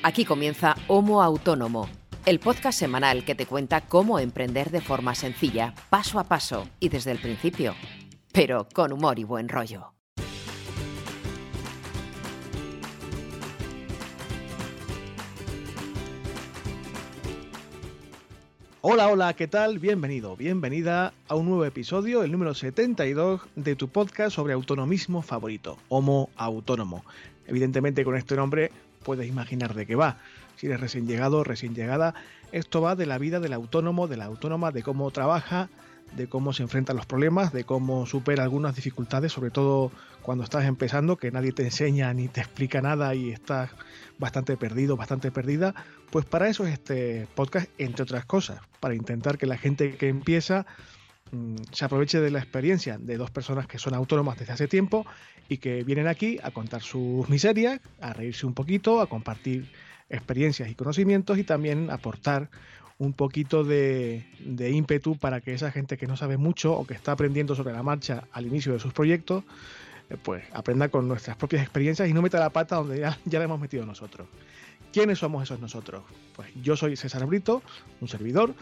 Aquí comienza Homo Autónomo, el podcast semanal que te cuenta cómo emprender de forma sencilla, paso a paso y desde el principio, pero con humor y buen rollo. Hola, hola, ¿qué tal? Bienvenido, bienvenida a un nuevo episodio, el número 72 de tu podcast sobre autonomismo favorito, Homo Autónomo. Evidentemente con este nombre puedes imaginar de qué va. Si eres recién llegado, recién llegada, esto va de la vida del autónomo, de la autónoma, de cómo trabaja, de cómo se enfrenta a los problemas, de cómo supera algunas dificultades, sobre todo cuando estás empezando, que nadie te enseña ni te explica nada y estás bastante perdido, bastante perdida. Pues para eso es este podcast, entre otras cosas, para intentar que la gente que empieza se aproveche de la experiencia de dos personas que son autónomas desde hace tiempo y que vienen aquí a contar sus miserias, a reírse un poquito, a compartir experiencias y conocimientos y también aportar un poquito de, de, ímpetu para que esa gente que no sabe mucho o que está aprendiendo sobre la marcha al inicio de sus proyectos, eh, pues aprenda con nuestras propias experiencias y no meta la pata donde ya, ya la hemos metido nosotros. ¿Quiénes somos esos nosotros? Pues yo soy César Brito, un servidor,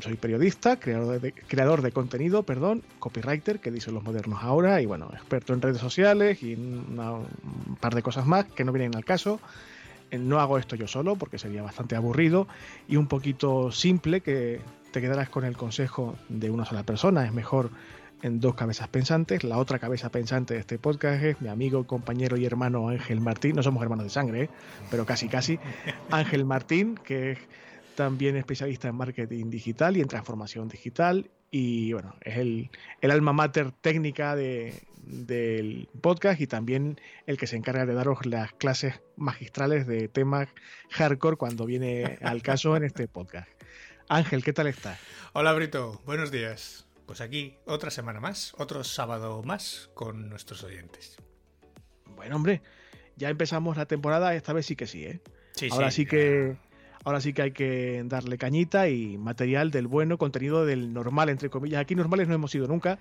soy periodista, creador de, creador de contenido, perdón, copywriter, que dicen los modernos ahora, y bueno, experto en redes sociales y un par de cosas más que no vienen al caso. Eh, no hago esto yo solo porque sería bastante aburrido y un poquito simple que te quedarás con el consejo de una sola persona. Es mejor en dos cabezas pensantes. La otra cabeza pensante de este podcast es mi amigo, compañero y hermano Ángel Martín. No somos hermanos de sangre, ¿eh? pero casi casi. Ángel Martín, que es también especialista en marketing digital y en transformación digital. Y bueno, es el, el alma mater técnica de, del podcast y también el que se encarga de daros las clases magistrales de temas hardcore cuando viene al caso en este podcast. Ángel, ¿qué tal estás? Hola Brito, buenos días. Pues aquí otra semana más, otro sábado más con nuestros oyentes. Bueno, hombre, ya empezamos la temporada, esta vez sí que sí, ¿eh? Sí, ahora sí, que ahora sí que hay que darle cañita y material del bueno, contenido del normal, entre comillas. Aquí normales no hemos sido nunca,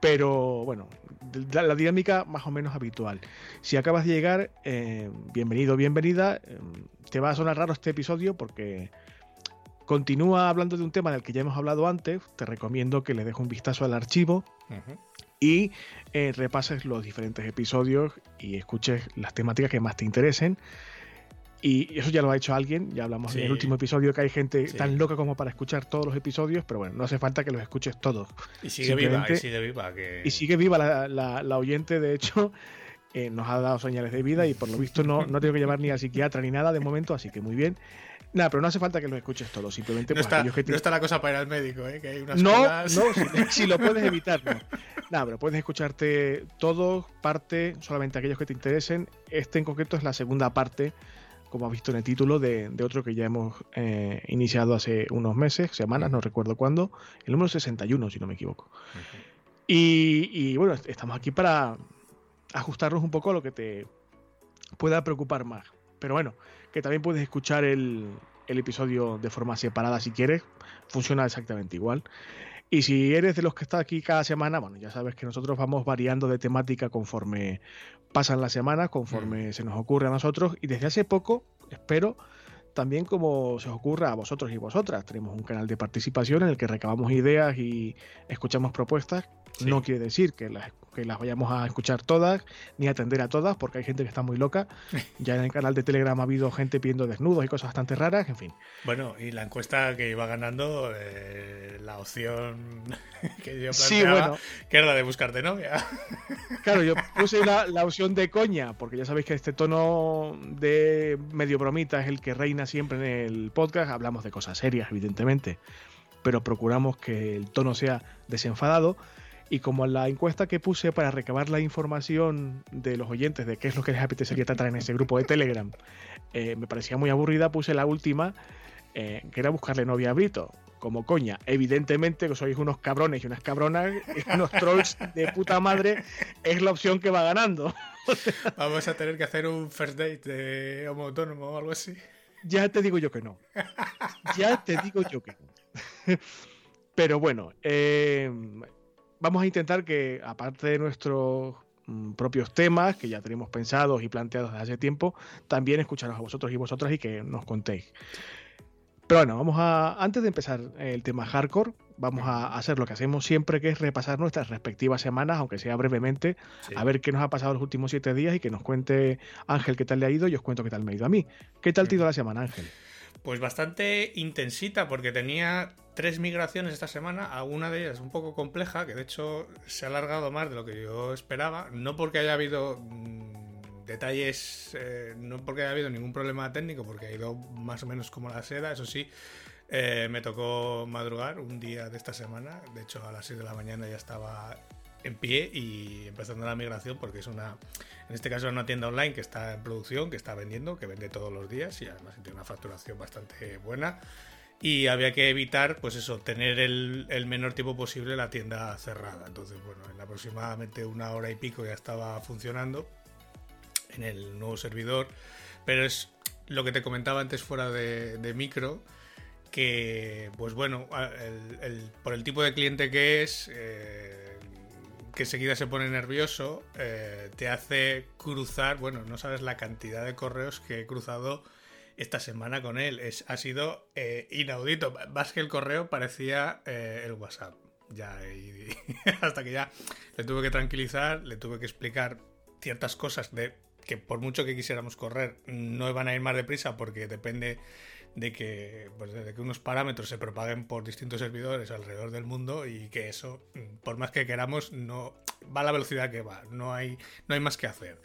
pero bueno, la, la dinámica más o menos habitual. Si acabas de llegar, eh, bienvenido, bienvenida. Eh, te va a sonar raro este episodio porque continúa hablando de un tema del que ya hemos hablado antes. Te recomiendo que le dejes un vistazo al archivo y eh, repases los diferentes episodios y escuches las temáticas que más te interesen. Y eso ya lo ha hecho alguien, ya hablamos Sí. en el último episodio que hay gente Sí. tan loca como para escuchar todos los episodios, pero bueno, no hace falta que los escuches todos. Y sigue viva, y sigue viva. Que... Y sigue viva la, la- la oyente, de hecho, eh, nos ha dado señales de vida y por lo visto no, no tengo que llevar ni al psiquiatra ni nada de momento, así que muy bien. Nada, pero no hace falta que los escuches todos, simplemente No pues, está, que no está la cosa para ir al médico, ¿eh? que hay unas no, no, si, si lo puedes evitar, no. Nada, pero puedes escucharte todo, parte, solamente aquellos que te interesen. Este en concreto es la segunda parte, como has visto en el título, de, de otro que ya hemos eh, iniciado hace unos meses, semanas, no recuerdo cuándo, el número 61, si no me equivoco. Y, bueno, estamos aquí para ajustarnos un poco a lo que te pueda preocupar más. Pero bueno, que también puedes escuchar el, el episodio de forma separada si quieres. Funciona exactamente igual. Y si eres de los que está aquí cada semana, bueno, ya sabes que nosotros vamos variando de temática conforme pasan las semanas, conforme se nos ocurre a nosotros. Y desde hace poco, espero, también como se os ocurra a vosotros y vosotras. Tenemos un canal de participación en el que recabamos ideas y escuchamos propuestas. Sí. No quiere decir que las, que las vayamos a escuchar todas, ni atender a todas, porque hay gente que está muy loca. Ya en el canal de Telegram ha habido gente pidiendo desnudos y cosas bastante raras, en fin. Bueno, y la encuesta que iba ganando, eh, la opción que yo planteaba, Sí, bueno, que era la de buscarte novia. Claro, yo puse la, la opción de coña, porque ya sabéis que este tono de medio bromita es el que reina siempre en el podcast. Hablamos de cosas serias, evidentemente, pero procuramos que el tono sea desenfadado. Y como la encuesta que puse para recabar la información de los oyentes de qué es lo que les apetecería tratar en ese grupo de Telegram, eh, me parecía muy aburrida, puse la última, eh, que era buscarle novia a Brito. Como coña, evidentemente que sois unos cabrones y unas cabronas, y unos trolls de puta madre, es la opción que va ganando. Vamos a tener que hacer un first date de homo autónomo o algo así. Ya te digo yo que no. Ya te digo yo que no. Pero bueno, eh, vamos a intentar que, aparte de nuestros mm, propios temas que ya tenemos pensados y planteados desde hace tiempo, también escucharos a vosotros y vosotras y que nos contéis. Pero bueno, vamos a, antes de empezar el tema hardcore, vamos a hacer lo que hacemos siempre, que es repasar nuestras respectivas semanas, aunque sea brevemente, a ver qué nos ha pasado los últimos siete días y que nos cuente Ángel qué tal le ha ido y os cuento qué tal me ha ido a mí. ¿Qué tal te ha ido la semana, Ángel? Pues bastante intensita, porque tenía tres migraciones esta semana, alguna de ellas un poco compleja, que de hecho se ha alargado más de lo que yo esperaba, no porque haya habido mm, detalles, eh, no porque haya habido ningún problema técnico, porque ha ido más o menos como la seda, eso sí, eh, me tocó madrugar un día de esta semana, de hecho a las 6 de la mañana ya estaba en pie y empezando la migración porque es una, en este caso una tienda online que está en producción, que está vendiendo, que vende todos los días y además tiene una facturación bastante buena y había que evitar, pues eso, tener el, el, menor tiempo posible la tienda cerrada. Entonces, bueno, en aproximadamente una hora y pico ya estaba funcionando en el nuevo servidor, pero es lo que te comentaba antes fuera de, micro, que pues bueno, por el tipo de cliente que es, eh, que enseguida se pone nervioso, eh, te hace cruzar, bueno, no sabes la cantidad de correos que he cruzado esta semana con él. Es, ha sido eh, inaudito. Más que el correo parecía el WhatsApp. Ya, hasta que ya le tuve que tranquilizar, le tuve que explicar ciertas cosas de que por mucho que quisiéramos correr, no van a ir más deprisa porque depende de que, pues, de que unos parámetros se propaguen por distintos servidores alrededor del mundo y que eso, por más que queramos, no va a la velocidad que va, no hay, no hay más que hacer.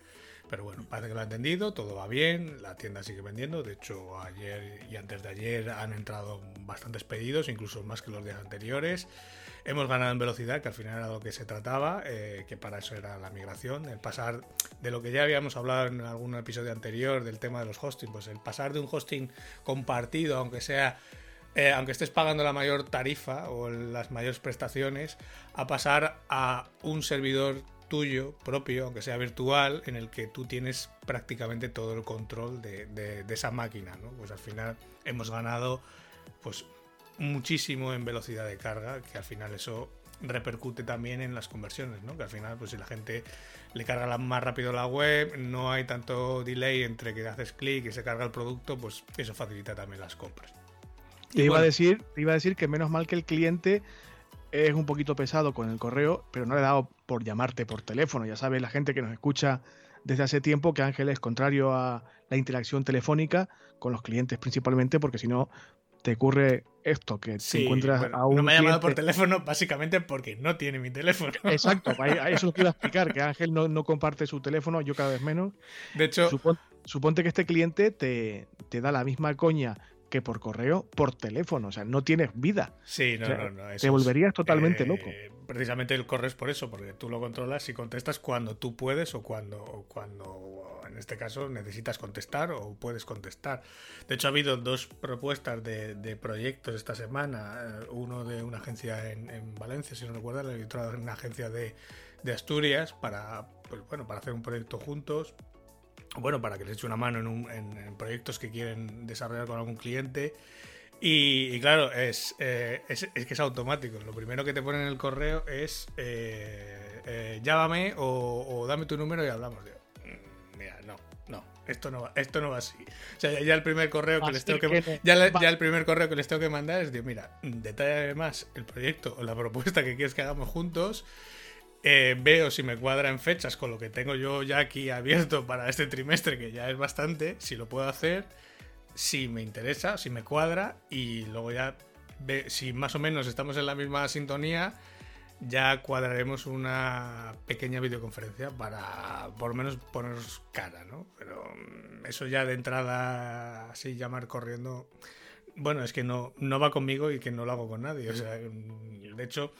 Pero bueno, parece que lo ha entendido, todo va bien, la tienda sigue vendiendo. De hecho, ayer y antes de ayer han entrado bastantes pedidos, incluso más que los días anteriores. Hemos ganado en velocidad, que al final era lo que se trataba, eh, que para eso era la migración, el pasar de lo que ya habíamos hablado en algún episodio anterior del tema de los hosting, pues el pasar de un hosting compartido, aunque sea eh, aunque estés pagando la mayor tarifa o las mayores prestaciones, a pasar a un servidor tuyo propio, aunque sea virtual, en el que tú tienes prácticamente todo el control de, esa máquina, ¿no? Pues al final hemos ganado pues muchísimo en velocidad de carga, que al final eso repercute también en las conversiones, ¿no? Que al final, pues si la gente le carga más rápido la web, no hay tanto delay entre que haces clic y se carga el producto, pues eso facilita también las compras. Te iba, a decir, te iba a decir que menos mal que el cliente es un poquito pesado con el correo, pero no le he dado por llamarte por teléfono. Ya sabe la gente que nos escucha desde hace tiempo que Ángel es contrario a la interacción telefónica con los clientes principalmente, porque si no te ocurre esto, que te encuentras a un. No me ha llamado por teléfono básicamente porque no tiene mi teléfono. Exacto, a eso lo quiero explicar, que Ángel no, no, comparte su teléfono, yo cada vez menos. De hecho. suponte que este cliente te, te da la misma coña que por correo, por teléfono. O sea, no tienes vida. Sí, no, no, no. te volverías totalmente loco. Eh, precisamente el correo es por eso, porque tú lo controlas y contestas cuando tú puedes o cuando, o cuando en este caso necesitas contestar o puedes contestar. De hecho, ha habido dos propuestas de, proyectos esta semana. Eh, uno de una agencia en, Valencia, si no recuerdo, y otro de una agencia de, Asturias para, pues, bueno, para hacer un proyecto juntos bueno, para que les eche una mano en, proyectos que quieren desarrollar con algún cliente. Y, claro, es, eh, es, que es automático. Lo primero que te ponen en el correo es eh, eh, llámame o, dame tu número y hablamos. No, esto no va, esto no va así. O sea, ya el primer correo que les tengo que, ya, el primer correo que les tengo que mandar es mira, detalla más el proyecto o la propuesta que quieres que hagamos juntos. Eh, veo si me cuadra en fechas con lo que tengo yo ya aquí abierto para este trimestre, que ya es bastante, si lo puedo hacer, si me interesa, si me cuadra, y luego ya, ve, si más o menos estamos en la misma sintonía, ya cuadraremos una pequeña videoconferencia para por lo menos ponernos cara, ¿no? Pero mm, eso ya de entrada, así llamar corriendo, bueno, es que no, no va conmigo y que no lo hago con nadie. O sea, mm, de hecho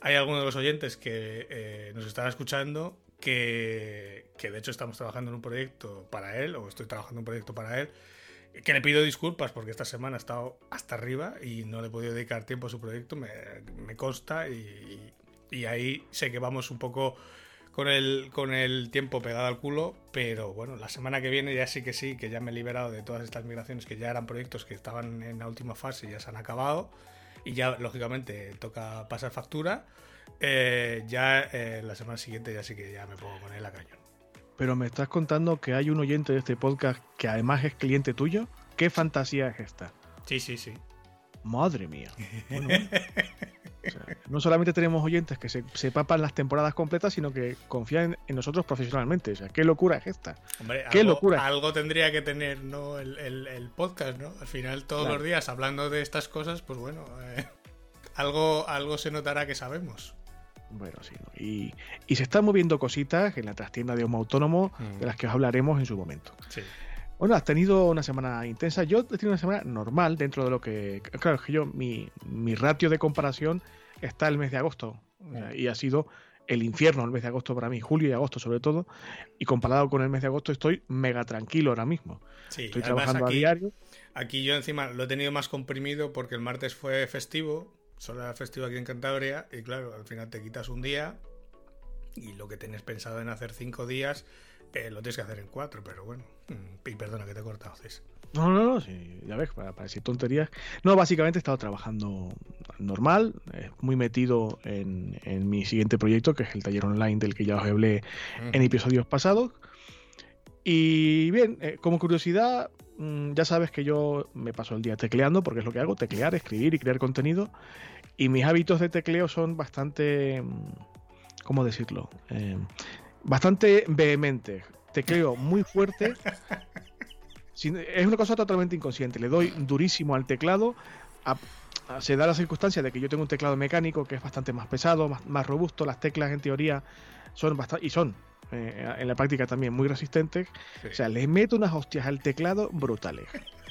hay algunos de los oyentes que eh, nos están escuchando que, de hecho estamos trabajando en un proyecto para él, o estoy trabajando en un proyecto para él, que le pido disculpas porque esta semana ha estado hasta arriba y no le he podido dedicar tiempo a su proyecto, me, consta, y, ahí sé que vamos un poco con el, con el tiempo pegado al culo, pero bueno, la semana que viene ya sí que sí, que ya me he liberado de todas estas migraciones que ya eran proyectos que estaban en la última fase y ya se han acabado y ya lógicamente toca pasar factura. eh, ya eh, la semana siguiente ya sí que ya me pongo con él a cañón. Pero me estás contando que hay un oyente de este podcast que además es cliente tuyo. ¿Qué fantasía es esta? Sí, sí, sí. Madre mía. Bueno, o sea, no solamente tenemos oyentes que se, se, papan las temporadas completas, sino que confían en nosotros profesionalmente. O sea, ¿qué locura es esta? Hombre, ¿Qué algo, locura? algo tendría que tener ¿no? el, el, el, podcast, ¿no? Al final, todos Claro. los días hablando de estas cosas, pues bueno, eh, algo, algo se notará que sabemos. Bueno, sí. ¿no? Y, y se están moviendo cositas en la trastienda de Homo Autónomo, Mm. de las que os hablaremos en su momento. Sí. Bueno, has tenido una semana intensa. Yo he tenido una semana normal dentro de lo que. Claro, es que yo, mi, mi ratio de comparación está el mes de agosto. O sea, y ha sido el infierno el mes de agosto para mí, julio y agosto sobre todo. Y comparado con el mes de agosto, estoy mega tranquilo ahora mismo. Sí, Estoy trabajando aquí, a diario. aquí yo encima lo he tenido más comprimido porque el martes fue festivo, solo era festivo aquí en Cantabria, y claro, al final te quitas un día y lo que tienes pensado en hacer cinco días eh, lo tienes que hacer en cuatro, pero bueno. Mm, Y perdona que te he cortado. No, no, no, sí, ya ves, para, para decir tonterías. No, básicamente he estado trabajando normal, eh, muy metido en, en mi siguiente proyecto, que es el taller online del que ya os hablé en episodios pasados. Y bien, eh, como curiosidad, mm, ya sabes que yo me paso el día tecleando, porque es lo que hago, teclear, escribir y crear contenido. Y mis hábitos de tecleo son bastante, mm, ¿cómo decirlo? Eh, bastante vehementes. Tecleo muy fuerte. Sin- es una cosa totalmente inconsciente. Le doy durísimo al teclado. a- a- se da la circunstancia de que yo tengo un teclado mecánico que es bastante más pesado, más, más robusto. Las teclas, en teoría, son bastante. Y son, eh, en la práctica también, muy resistentes. Sí. O sea, le meto unas hostias al teclado brutales.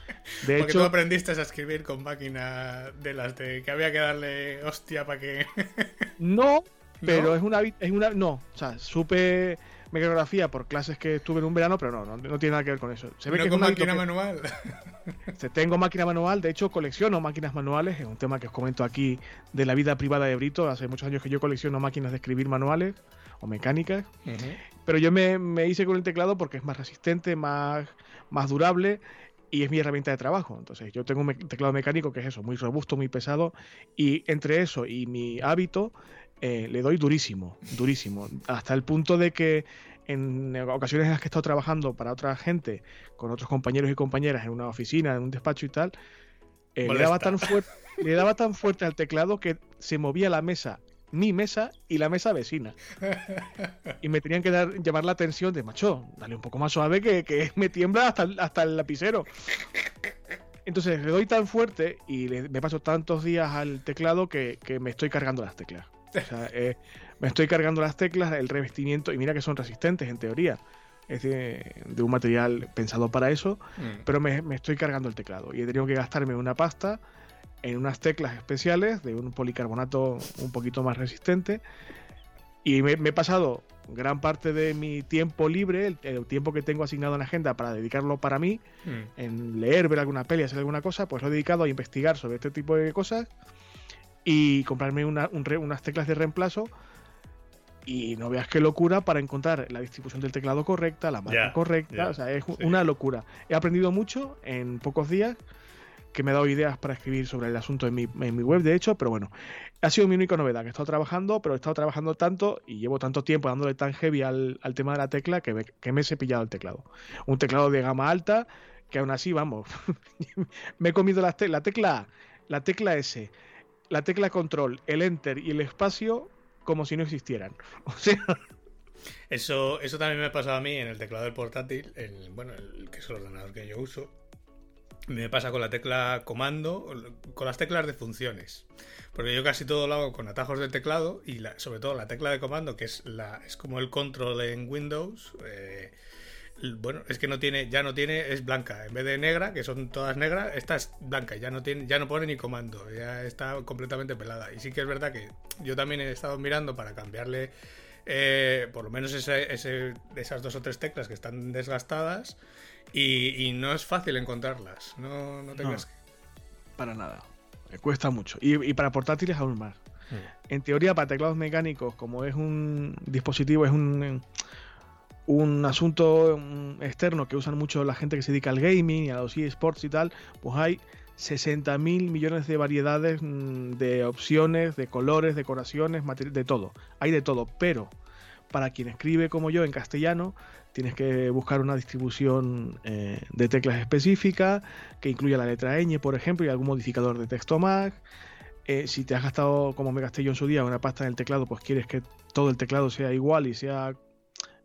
De Porque tú hecho, aprendiste a escribir con máquina de las de que había que darle hostia para que. no, pero ¿No? es una. es una No, o sea, supe mecanografía por clases que estuve en un verano, pero no, no, no tiene nada que ver con eso. Se ve no que con máquina que- manual. Tengo máquina manual, de hecho colecciono máquinas manuales, es un tema que os comento aquí de la vida privada de Brito, hace muchos años que yo colecciono máquinas de escribir manuales o mecánicas, pero yo me, me hice con el teclado porque es más resistente, más, más durable y es mi herramienta de trabajo. Entonces yo tengo un teclado mecánico que es eso, muy robusto, muy pesado y entre eso y mi hábito eh, le doy durísimo, durísimo, hasta el punto de que en ocasiones en las que he estado trabajando para otra gente, con otros compañeros y compañeras en una oficina, en un despacho y tal, eh, le, daba tan le daba tan fuerte al teclado que se movía la mesa, mi mesa y la mesa vecina. Y me tenían que dar, llamar la atención de, macho, dale un poco más suave que, que me tiembla hasta, el- hasta el lapicero. Entonces le doy tan fuerte y le- me paso tantos días al teclado que, que me estoy cargando las teclas. O sea, eh, me estoy cargando las teclas, el revestimiento, y mira que son resistentes en teoría. Es de, de un material pensado para eso, Mm. pero me, me estoy cargando el teclado. Y he tenido que gastarme una pasta en unas teclas especiales de un policarbonato un poquito más resistente. Y me, me he pasado gran parte de mi tiempo libre, el, el tiempo que tengo asignado en la agenda para dedicarlo para mí, Mm. en leer, ver alguna peli, hacer alguna cosa, pues lo he dedicado a investigar sobre este tipo de cosas y comprarme una- un unas teclas de reemplazo. Y no veas qué locura para encontrar la distribución del teclado correcta, la marca correcta. o sea, es sí. una locura. He aprendido mucho en pocos días, que me ha dado ideas para escribir sobre el asunto en mi, en mi web, de hecho, pero bueno, ha sido mi única novedad, que he estado trabajando, pero he estado trabajando tanto y llevo tanto tiempo dándole tan heavy al, al tema de la tecla que me, que me he cepillado el teclado. Un teclado de gama alta, que aún así, vamos, me he comido las te- la tecla A, la tecla S, la tecla control, el enter y el espacio como si no existieran. O sea, Eso, eso también me ha pasado a mí en el teclado del portátil, el, bueno, el que es el ordenador que yo uso. Me pasa con la tecla comando, con las teclas de funciones. Porque yo casi todo lo hago con atajos de teclado y la- sobre todo la tecla de comando, que es la es como el control en Windows. eh, bueno, es que no tiene, ya no tiene, es blanca. En vez de negra, que son todas negras, esta es blanca, ya no tiene, ya no pone ni comando, ya está completamente pelada. Y sí que es verdad que yo también he estado mirando para cambiarle eh, por lo menos ese- esas dos o tres teclas que están desgastadas y, y no es fácil encontrarlas. No, no tengas para nada. Me cuesta mucho. Y, y para portátiles aún más. En teoría, para teclados mecánicos, como es un dispositivo, es un, un asunto externo que usan mucho la gente que se dedica al gaming y a los eSports y tal, pues hay 60 mil millones de variedades mm, de opciones, de colores, decoraciones, de todo. Hay de todo, pero para quien escribe como yo en castellano, tienes que buscar una distribución eh, de teclas específica que incluya la letra ñ, por ejemplo, y algún modificador de texto más. Eh, si te has gastado, como me gasté yo en su día, una pasta en el teclado, pues quieres que todo el teclado sea igual y sea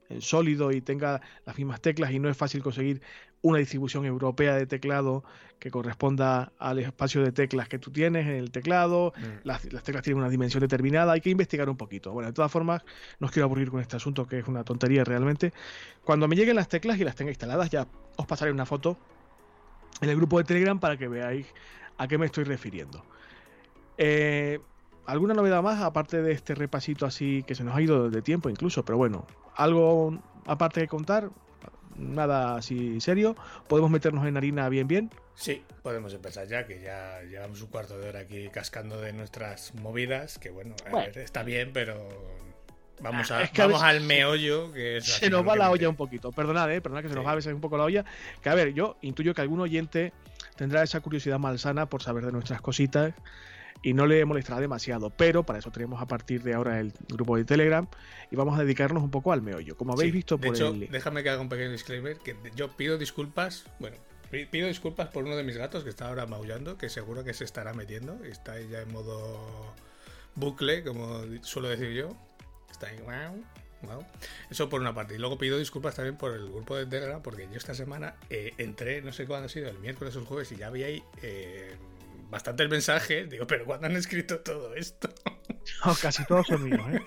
eh, sólido y tenga las mismas teclas y no es fácil conseguir una distribución europea de teclado que corresponda al espacio de teclas que tú tienes en el teclado, mm. las, teclas tienen una dimensión determinada, hay que investigar un poquito. Bueno, de todas formas, no os quiero aburrir con este asunto que es una tontería realmente. Cuando me lleguen las teclas y las tenga instaladas, ya os pasaré una foto en el grupo de Telegram para que veáis a qué me estoy refiriendo. Eh, ¿Alguna novedad más aparte de este repasito así que se nos ha ido de tiempo incluso? Pero bueno, algo aparte de contar, nada así serio. ¿Podemos meternos en harina bien bien? Sí, podemos empezar ya, que ya llevamos un cuarto de hora aquí cascando de nuestras movidas, que bueno, está bien, pero vamos, ah, a, vamos al meollo. Que se nos va la olla un poquito, perdonad, eh, perdonad que se nos va a veces un poco la olla. Que a ver, yo intuyo que algún oyente tendrá esa curiosidad malsana por saber de nuestras cositas y no le molestará demasiado. Pero para eso tenemos a partir de ahora el grupo de Telegram y vamos a dedicarnos un poco al meollo. Como habéis visto por de hecho, déjame que haga un pequeño disclaimer, que yo pido disculpas, bueno, pido disculpas por uno de mis gatos que está ahora maullando, que seguro que se estará metiendo, está ya en modo bucle, como suelo decir yo. Está ahí, wow, Eso por una parte. Y luego pido disculpas también por el grupo de Telegram, porque yo esta semana eh, entré, no sé cuándo ha sido, el miércoles o el jueves, y ya había ahí eh, bastantes mensajes. Digo, pero ¿cuándo han escrito todo esto? casi todos son míos, ¿eh?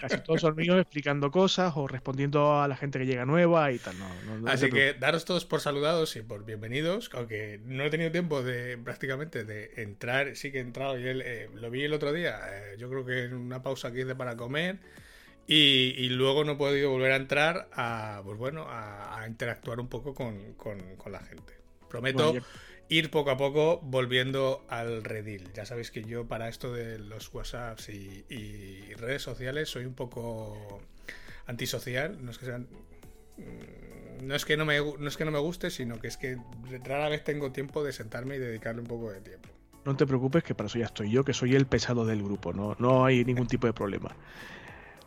Casi todos son míos explicando cosas o respondiendo a la gente que llega nueva y tal. Así que daros todos por saludados y por bienvenidos, aunque no he tenido tiempo de prácticamente de entrar, sí que he entrado y él, eh, lo vi el otro día, eh, yo creo que en una pausa que hice para comer y, luego no he podido volver a entrar a, pues bueno, a, interactuar un poco con, la gente. Prometo ir poco a poco volviendo al redil. Ya sabéis que yo para esto de los WhatsApps y, redes sociales soy un poco antisocial. No es que sean mm, no es que no me no es que no me guste, sino que es que rara vez tengo tiempo de sentarme y dedicarle un poco de tiempo. No te preocupes que para eso ya estoy yo, que soy el pesado del grupo, no, no hay ningún tipo de problema.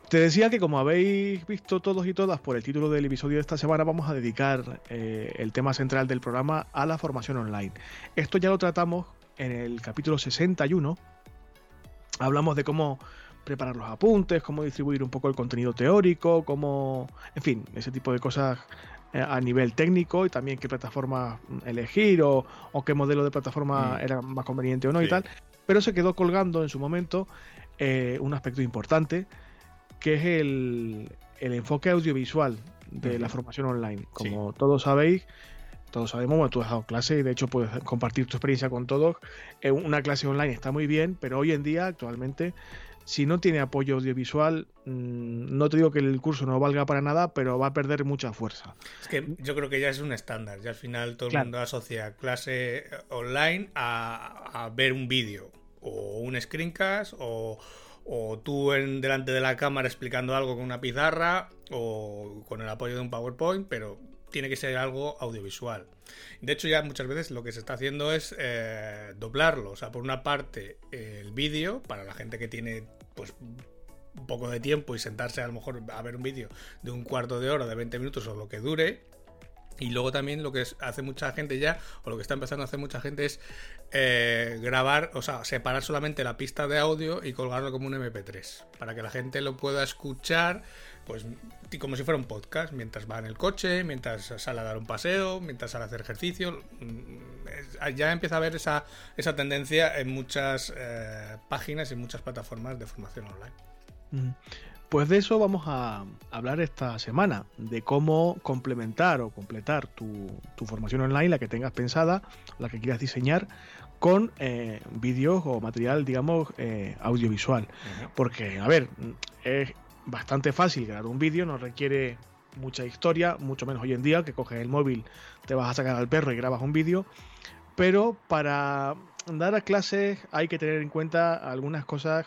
Te decía que como habéis visto todos y todas por el título del episodio de esta semana, vamos a dedicar eh, el tema central del programa a la formación online. Esto ya lo tratamos en el capítulo 61. Hablamos de cómo preparar los apuntes, cómo distribuir un poco el contenido teórico, cómo, en fin, ese tipo de cosas eh, a nivel técnico y también qué plataforma elegir o, qué modelo de plataforma mm. era más conveniente o no y tal. Pero se quedó colgando en su momento eh, un aspecto importante que es el, enfoque audiovisual de la formación online. Como todos sabéis, todos sabemos, bueno, tú has dado clase y de hecho puedes compartir tu experiencia con todos. Eh, una clase online está muy bien, pero hoy en día, actualmente, si no tiene apoyo audiovisual, mm, no te digo que el curso no valga para nada, pero va a perder mucha fuerza. Es que yo creo que ya es un estándar. Ya al final todo el mundo asocia clase online a, a ver un vídeo o un screencast o o tú en, delante de la cámara explicando algo con una pizarra o con el apoyo de un PowerPoint, pero tiene que ser algo audiovisual. De hecho, ya muchas veces lo que se está haciendo es eh, doblarlo. O sea, por una parte, el vídeo, para la gente que tiene pues un poco de tiempo y sentarse a lo mejor a ver un vídeo de un cuarto de hora, de 20 minutos o lo que dure. Y luego también lo que hace mucha gente ya, o lo que está empezando a hacer mucha gente es eh, grabar, o sea, separar solamente la pista de audio y colgarlo como un MP3, para que la gente lo pueda escuchar, pues como si fuera un podcast, mientras va en el coche, mientras sale a dar un paseo, mientras sale a hacer ejercicio. Mm, ya empieza a haber esa, esa tendencia en muchas eh, páginas y muchas plataformas de formación online. Pues de eso vamos a hablar esta semana, de cómo complementar o completar tu, formación online, la que tengas pensada, la que quieras diseñar, con eh, vídeos o material, digamos, eh, audiovisual. Porque, a ver, es bastante fácil grabar un vídeo, no requiere mucha historia, mucho menos hoy en día, que coges el móvil, te vas a sacar al perro y grabas un vídeo. Pero para dar a clases hay que tener en cuenta algunas cosas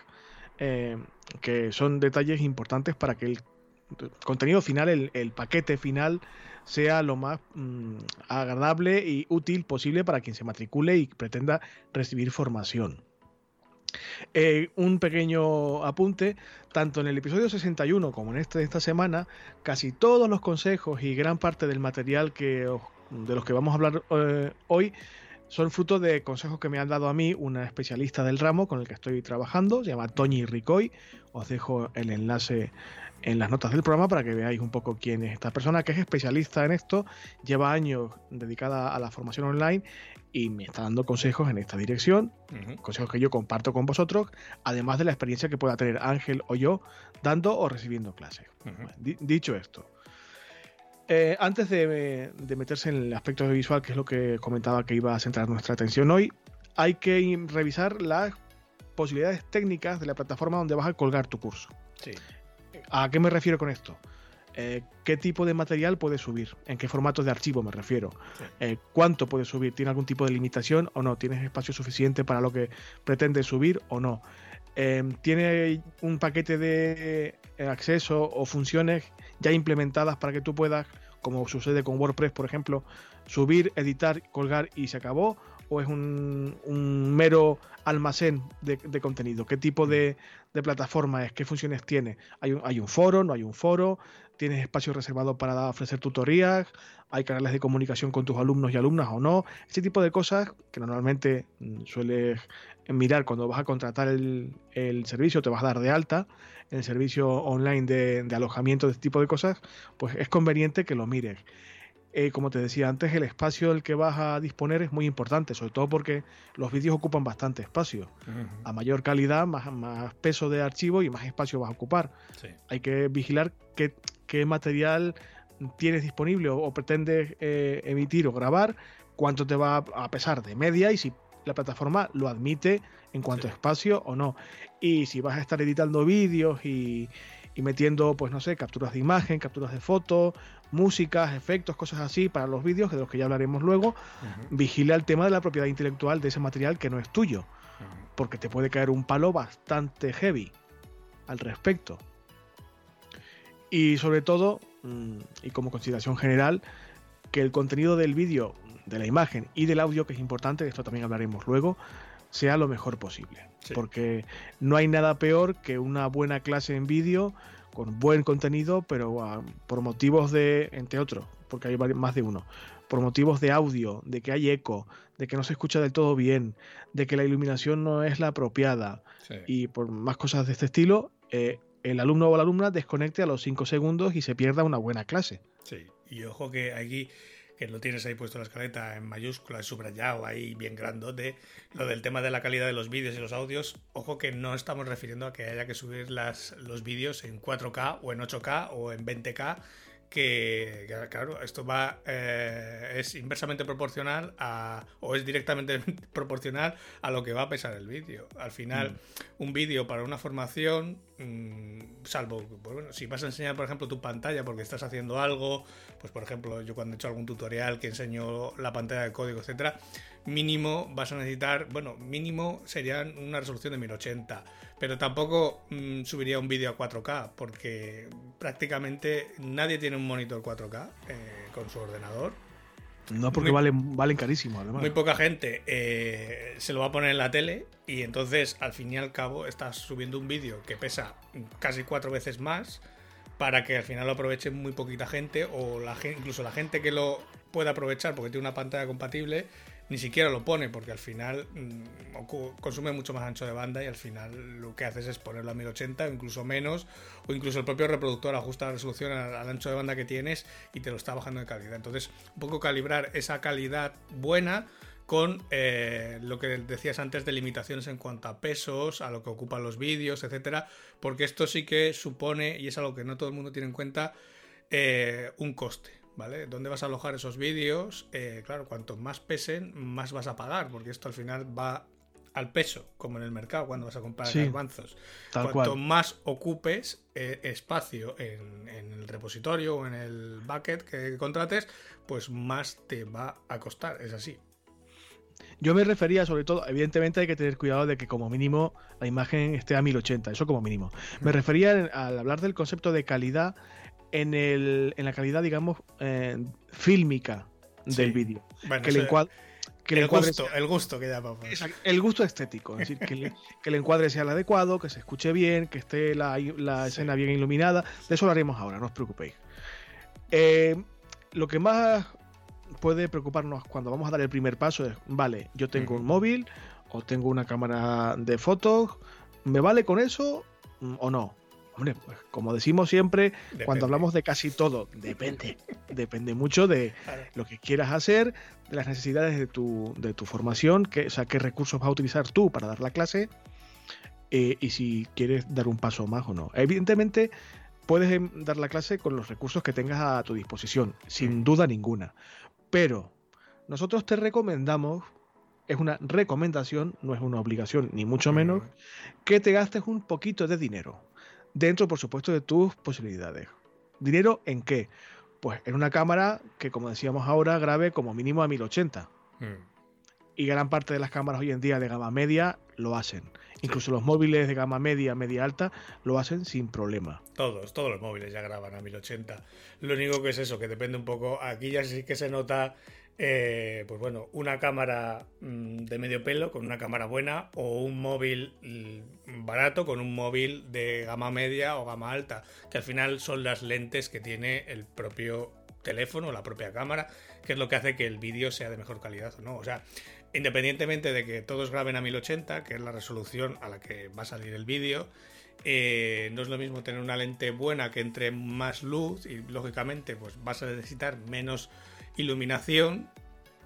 eh, que son detalles importantes para que el contenido final, el, paquete final, sea lo más mm, agradable y útil posible para quien se matricule y pretenda recibir formación. Eh, un pequeño apunte, tanto en el episodio 61 como en este de esta semana, casi todos los consejos y gran parte del material que de los que vamos a hablar eh, hoy son fruto de consejos que me han dado a mí una especialista del ramo con el que estoy trabajando, se llama Toñi Ricoy. Os dejo el enlace en las notas del programa para que veáis un poco quién es esta persona que es especialista en esto, lleva años dedicada a la formación online y me está dando consejos en esta dirección, consejos que yo comparto con vosotros, además de la experiencia que pueda tener Ángel o yo dando o recibiendo clases. dicho esto, eh, antes de, meterse en el aspecto visual, que es lo que comentaba que iba a centrar nuestra atención hoy, hay que revisar las posibilidades técnicas de la plataforma donde vas a colgar tu curso. ¿A qué me refiero con esto? Eh, qué tipo de material puedes subir, en qué formato de archivo me refiero, eh, cuánto puedes subir, tiene algún tipo de limitación o no, tienes espacio suficiente para lo que pretendes subir o no, em, tiene un paquete de eh, acceso o funciones ya implementadas para que tú puedas, como sucede con WordPress, por ejemplo, subir, editar, colgar y se acabó, o es un, mero almacén de, contenido? ¿Qué tipo de, plataforma es? ¿Qué funciones tiene? ¿Hay un, ¿Hay un foro? ¿No hay un foro? ¿Tienes espacio reservado para ofrecer tutorías? ¿Hay canales de comunicación con tus alumnos y alumnas o no? Ese tipo de cosas que normalmente sueles mirar cuando vas a contratar el, servicio, te vas a dar de alta en el servicio online de, de alojamiento de este tipo de cosas, pues es conveniente que lo mires. Eh, como te decía antes, el espacio del que vas a disponer es muy importante, sobre todo porque los vídeos ocupan bastante espacio. A mayor calidad, más, más, peso de archivo y más espacio vas a ocupar. Hay que vigilar qué, material tienes disponible o, pretendes eh, emitir o grabar, cuánto te va a pesar de media y si la plataforma lo admite en cuanto a espacio o no. Y si vas a estar editando vídeos y, y metiendo, pues no sé, capturas de imagen, capturas de foto, músicas, efectos, cosas así para los vídeos, de los que ya hablaremos luego, vigila el tema de la propiedad intelectual de ese material que no es tuyo, porque te puede caer un palo bastante heavy al respecto. Y sobre todo, mm, y como consideración general, que el contenido del vídeo, de la imagen y del audio, que es importante, de esto también hablaremos luego, sea lo mejor posible. Porque no hay nada peor que una buena clase en vídeo con buen contenido, pero ah, por motivos de, entre otros, porque hay más de uno, por motivos de audio, de que hay eco, de que no se escucha del todo bien, de que la iluminación no es la apropiada y por más cosas de este estilo, eh, el alumno o la alumna desconecte a los 5 segundos y se pierda una buena clase. Sí, y ojo que aquí que lo tienes ahí puesto en la escaleta en mayúsculas, subrayado ahí bien grandote, lo del tema de la calidad de los vídeos y los audios, ojo que no estamos refiriendo a que haya que subir las, los vídeos en 4K o en 8K o en 20K que, claro, esto va eh, es inversamente proporcional a, o es directamente proporcional a lo que va a pesar el vídeo. Al final, mm. un vídeo para una formación, mm, salvo, pues bueno, si vas a enseñar, por ejemplo, tu pantalla porque estás haciendo algo, pues por ejemplo, yo cuando he hecho algún tutorial que enseño la pantalla de código, etcétera, mínimo vas a necesitar, bueno, mínimo serían una resolución de 1080 pero tampoco mm, subiría un vídeo a 4K porque prácticamente nadie tiene un monitor 4K eh, con su ordenador. No, porque valen, valen carísimo, además. Muy poca gente eh, se lo va a poner en la tele y entonces, al fin y al cabo, estás subiendo un vídeo que pesa casi cuatro veces más para que al final lo aproveche muy poquita gente o la, incluso la gente que lo pueda aprovechar porque tiene una pantalla compatible ni siquiera lo pone porque al final mm, consume mucho más ancho de banda y al final lo que haces es ponerlo a 1080 o incluso menos o incluso el propio reproductor ajusta la resolución al, ancho de banda que tienes y te lo está bajando de calidad. Entonces, un poco calibrar esa calidad buena con eh, lo que decías antes de limitaciones en cuanto a pesos, a lo que ocupan los vídeos, etcétera, porque esto sí que supone, y es algo que no todo el mundo tiene en cuenta, eh, un coste. ¿Vale? ¿Dónde vas a alojar esos vídeos? Eh, claro, cuanto más pesen, más vas a pagar, porque esto al final va al peso, como en el mercado cuando vas a comprar sí, garbanzos. Cuanto más ocupes eh, espacio en, el repositorio o en el bucket que contrates, pues más te va a costar, es así. Yo me refería sobre todo, evidentemente hay que tener cuidado de que como mínimo la imagen esté a 1080, eso como mínimo. Me refería al hablar del concepto de calidad en, el, en la calidad, digamos, eh, fílmica del vídeo. que, le que el, gusto, el gusto que llamamos. El gusto estético, es decir, que, el encuadre sea el adecuado, que se escuche bien, que esté la, escena bien iluminada. De eso lo haremos ahora, no os preocupéis. Eh, lo que más puede preocuparnos cuando vamos a dar el primer paso es, vale, yo tengo un móvil o tengo una cámara de fotos, ¿me vale con eso o no? Hombre, pues como decimos siempre, cuando hablamos de casi todo, depende. depende mucho de lo que quieras hacer, de las necesidades de tu, de tu formación, que, o sea, qué recursos vas a utilizar tú para dar la clase eh, y si quieres dar un paso más o no. Evidentemente, puedes em, dar la clase con los recursos que tengas a tu disposición, sin duda ninguna. Pero nosotros te recomendamos, es una recomendación, no es una obligación, ni mucho menos, que te gastes un poquito de dinero. Dentro, por supuesto, de tus posibilidades. ¿Dinero en qué? Pues en una cámara que, como decíamos ahora, grabe como mínimo a 1080. Mm. Y gran parte de las cámaras hoy en día de gama media lo hacen. Incluso los móviles de gama media, media alta, lo hacen sin problema. Todos, todos los móviles ya graban a 1080. Lo único que es eso, que depende un poco. Aquí ya sí que se nota, eh, pues bueno, una cámara mm, de medio pelo con una cámara buena o un móvil mm, barato con un móvil de gama media o gama alta, que al final son las lentes que tiene el propio teléfono, la propia cámara, que es lo que hace que el vídeo sea de mejor calidad o no. O sea, independientemente de que todos graben a 1080, que es la resolución a la que va a salir el vídeo, eh, no es lo mismo tener una lente buena que entre más luz y lógicamente pues vas a necesitar menos iluminación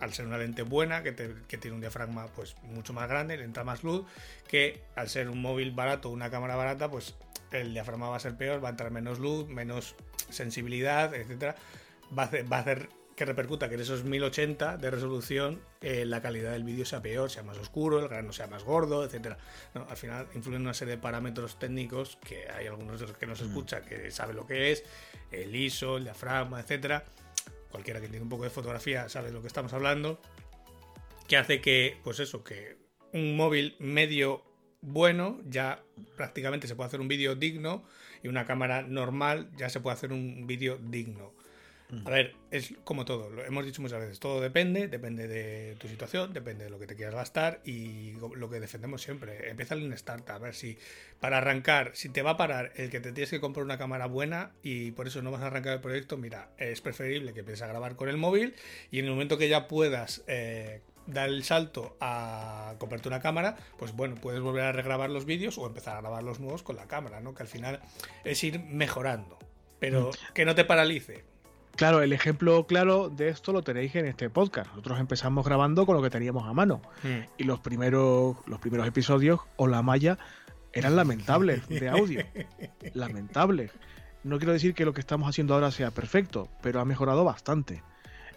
al ser una lente buena que, tiene un diafragma pues mucho más grande, le entra más luz que al ser un móvil barato, una cámara barata, pues el diafragma va a ser peor, va a entrar menos luz, menos sensibilidad, etcétera. Va va a hacer que repercuta que en esos 1080 de resolución eh, la calidad del vídeo sea peor, sea más oscuro, el grano sea más gordo, etc. al final influyen una serie de parámetros técnicos que hay algunos de los que no se mm. escucha que sabe lo que es, el ISO, el diafragma, etc. Cualquiera que entienda un poco de fotografía sabe de lo que estamos hablando. Que hace que, pues eso, que un móvil medio bueno ya prácticamente se puede hacer un vídeo digno y una cámara normal ya se puede hacer un vídeo digno. A ver, es como todo, lo hemos dicho muchas veces, todo depende, depende de tu situación, depende de lo que te quieras gastar y lo que defendemos siempre, empieza en startup, a ver si para arrancar, si te va a parar el que te tienes que comprar una cámara buena y por eso no vas a arrancar el proyecto, mira, es preferible que empieces a grabar con el móvil y en el momento que ya puedas eh, dar el salto a comprarte una cámara, pues bueno, puedes volver a regrabar los vídeos o empezar a grabar los nuevos con la cámara, ¿no? Que al final es ir mejorando, pero mm. que no te paralice Claro, el ejemplo claro de esto lo tenéis en este podcast. Nosotros empezamos grabando con lo que teníamos a mano. Hmm. Y los primeros, los primeros episodios, o la malla, eran lamentables de audio. lamentables. No quiero decir que lo que estamos haciendo ahora sea perfecto, pero ha mejorado bastante.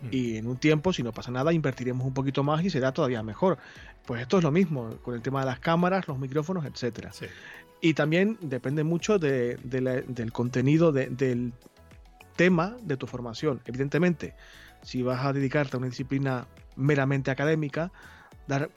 Hmm. Y en un tiempo, si no pasa nada, invertiremos un poquito más y será todavía mejor. Pues esto es lo mismo, con el tema de las cámaras, los micrófonos, etcétera. Y también depende mucho del contenido, del tema de tu formación. Evidentemente, si vas a dedicarte a una disciplina meramente académica, dar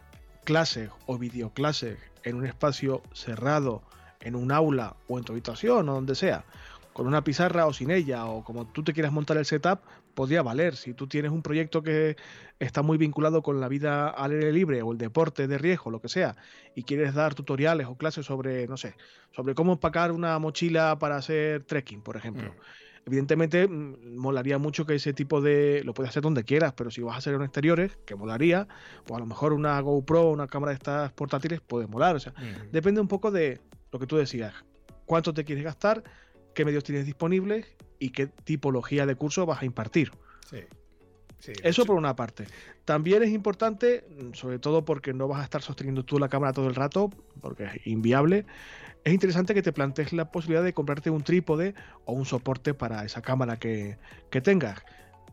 clases o videoclases en un espacio cerrado, en un aula o en tu habitación o donde sea, con una pizarra o sin ella, o como tú te quieras montar el setup, podría valer. Si tú tienes un proyecto que está muy vinculado con la vida al aire libre o el deporte de riesgo, lo que sea, y quieres dar tutoriales o clases sobre, no sé, sobre cómo empacar una mochila para hacer trekking, por ejemplo. Mm. Evidentemente, mm, molaría mucho que ese tipo de. Lo puedes hacer donde quieras, pero si vas a hacer en exteriores, que molaría, pues a lo mejor una GoPro, una cámara de estas portátiles puede molar. O sea, depende un poco de lo que tú decías. Cuánto te quieres gastar, qué medios tienes disponibles y qué tipología de curso vas a impartir. Sí. Eso por una parte. También es importante, sobre todo porque no vas a estar sosteniendo tú la cámara todo el rato, porque es inviable, es interesante que te plantees la posibilidad de comprarte un trípode o un soporte para esa cámara que, tengas,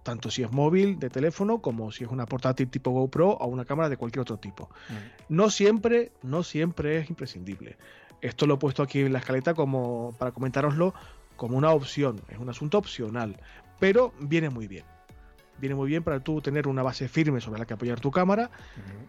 tanto si es móvil, de teléfono, como si es una portátil tipo GoPro o una cámara de cualquier otro tipo. Mm. No siempre, no siempre es imprescindible. Esto lo he puesto aquí en la escaleta como para comentároslo como una opción, es un asunto opcional, pero viene muy bien. Viene muy bien para tú tener una base firme sobre la que apoyar tu cámara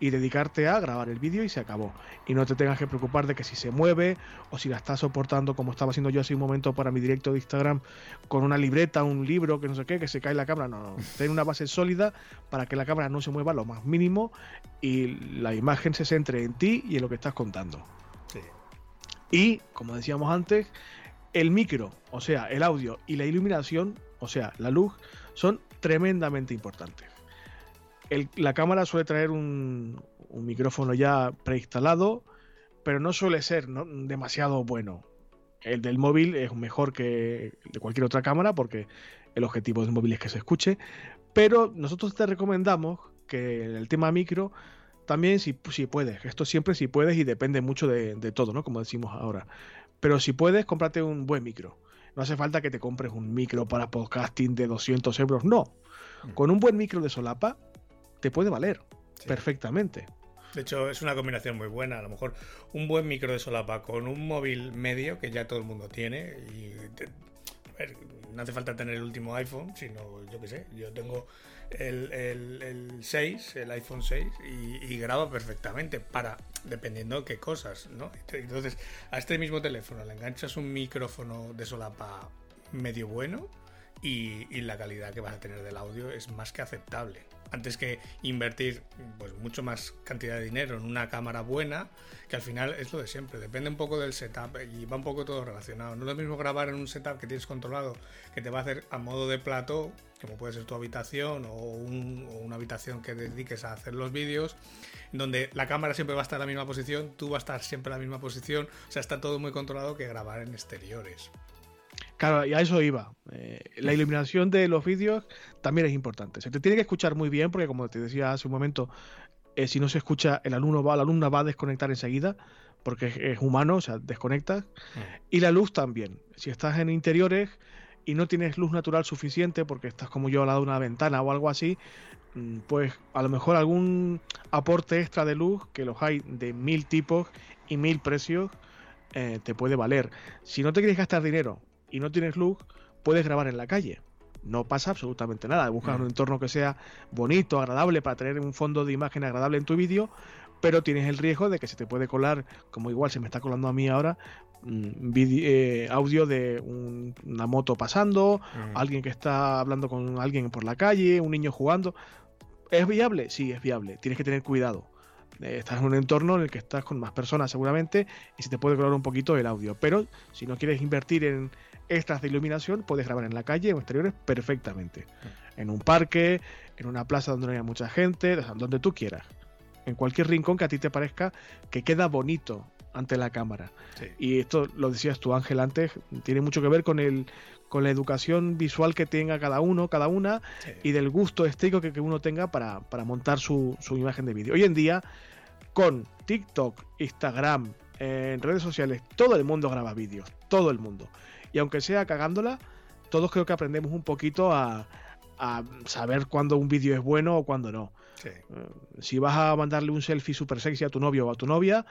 y dedicarte a grabar el vídeo y se acabó. Y no te tengas que preocupar de que si se mueve o si la estás soportando como estaba haciendo yo hace un momento para mi directo de Instagram con una libreta, un libro, que no sé qué, que se cae la cámara. No, no. Ten una base sólida para que la cámara no se mueva lo más mínimo y la imagen se centre en ti y en lo que estás contando. Y, como decíamos antes, el micro, o sea, el audio y la iluminación, o sea, la luz, son tremendamente importantes. la cámara suele traer un, micrófono ya preinstalado, pero no suele ser demasiado bueno. El del móvil es mejor que de cualquier otra cámara porque el objetivo del móvil es que se escuche, pero nosotros te recomendamos que el tema micro también si, si puedes, esto siempre si puedes y depende mucho de, de todo, ¿no? Como decimos ahora. Pero si puedes, cómprate un buen micro. No hace falta que te compres un micro para podcasting de 200 euros, no. Mm. Con un buen micro de solapa te puede valer perfectamente. De hecho, es una combinación muy buena. A lo mejor un buen micro de solapa con un móvil medio que ya todo el mundo tiene. Y no hace falta tener el último iPhone, sino yo qué sé. Yo tengo el, el, 6, el iPhone 6, y, graba perfectamente para, dependiendo de qué cosas, ¿no? Entonces, a este mismo teléfono le enganchas un micrófono de solapa medio bueno y la calidad que vas a tener del audio es más que aceptable antes que invertir pues mucho más cantidad de dinero en una cámara buena, que al final es lo de siempre, depende un poco del setup y va un poco todo relacionado. No es lo mismo grabar en un setup que tienes controlado, que te va a hacer a modo de plato, como puede ser tu habitación o, una habitación que dediques a hacer los vídeos, donde la cámara siempre va a estar en la misma posición, tú vas a estar siempre en la misma posición, o sea, está todo muy controlado que grabar en exteriores. Claro, y a eso iba. Eh, la iluminación de los vídeos también es importante. Se te tiene que escuchar muy bien, porque como te decía hace un momento, eh, si no se escucha, el alumno va, la alumna va a desconectar enseguida, porque es, humano, o sea, desconectas. Mm. Y la luz también. Si estás en interiores y no tienes luz natural suficiente, porque estás como yo al lado de una ventana o algo así, mm, pues a lo mejor algún aporte extra de luz, que los hay de mil tipos y mil precios, eh, te puede valer. Si no te quieres gastar dinero y no tienes luz, puedes grabar en la calle. No pasa absolutamente nada. Buscas mm. un entorno que sea bonito, agradable, para tener un fondo de imagen agradable en tu vídeo, pero tienes el riesgo de que se te puede colar, como igual se me está colando a mí ahora, mm, eh, audio de una moto pasando, mm. alguien que está hablando con alguien por la calle, un niño jugando. ¿Es viable? Sí, es viable. Tienes que tener cuidado. Eh, estás en un entorno en el que estás con más personas seguramente y se te puede colar un poquito el audio. Pero si no quieres invertir en extras de iluminación, puedes grabar en la calle o exteriores perfectamente. En un parque, en una plaza donde no haya mucha gente, donde tú quieras. En cualquier rincón que a ti te parezca que queda bonito ante la cámara. Y esto lo decías tú, Ángel, antes, tiene mucho que ver con el con la educación visual que tenga cada uno, cada una, y del gusto estético que, uno tenga para, montar su, su, imagen de vídeo. Hoy en día, con TikTok, Instagram, en redes sociales, todo el mundo graba vídeos, todo el mundo. Y aunque sea cagándola, todos creo que aprendemos un poquito a, saber cuándo un vídeo es bueno o cuándo no. Eh, si vas a mandarle un selfie super sexy a tu novio o a tu novia,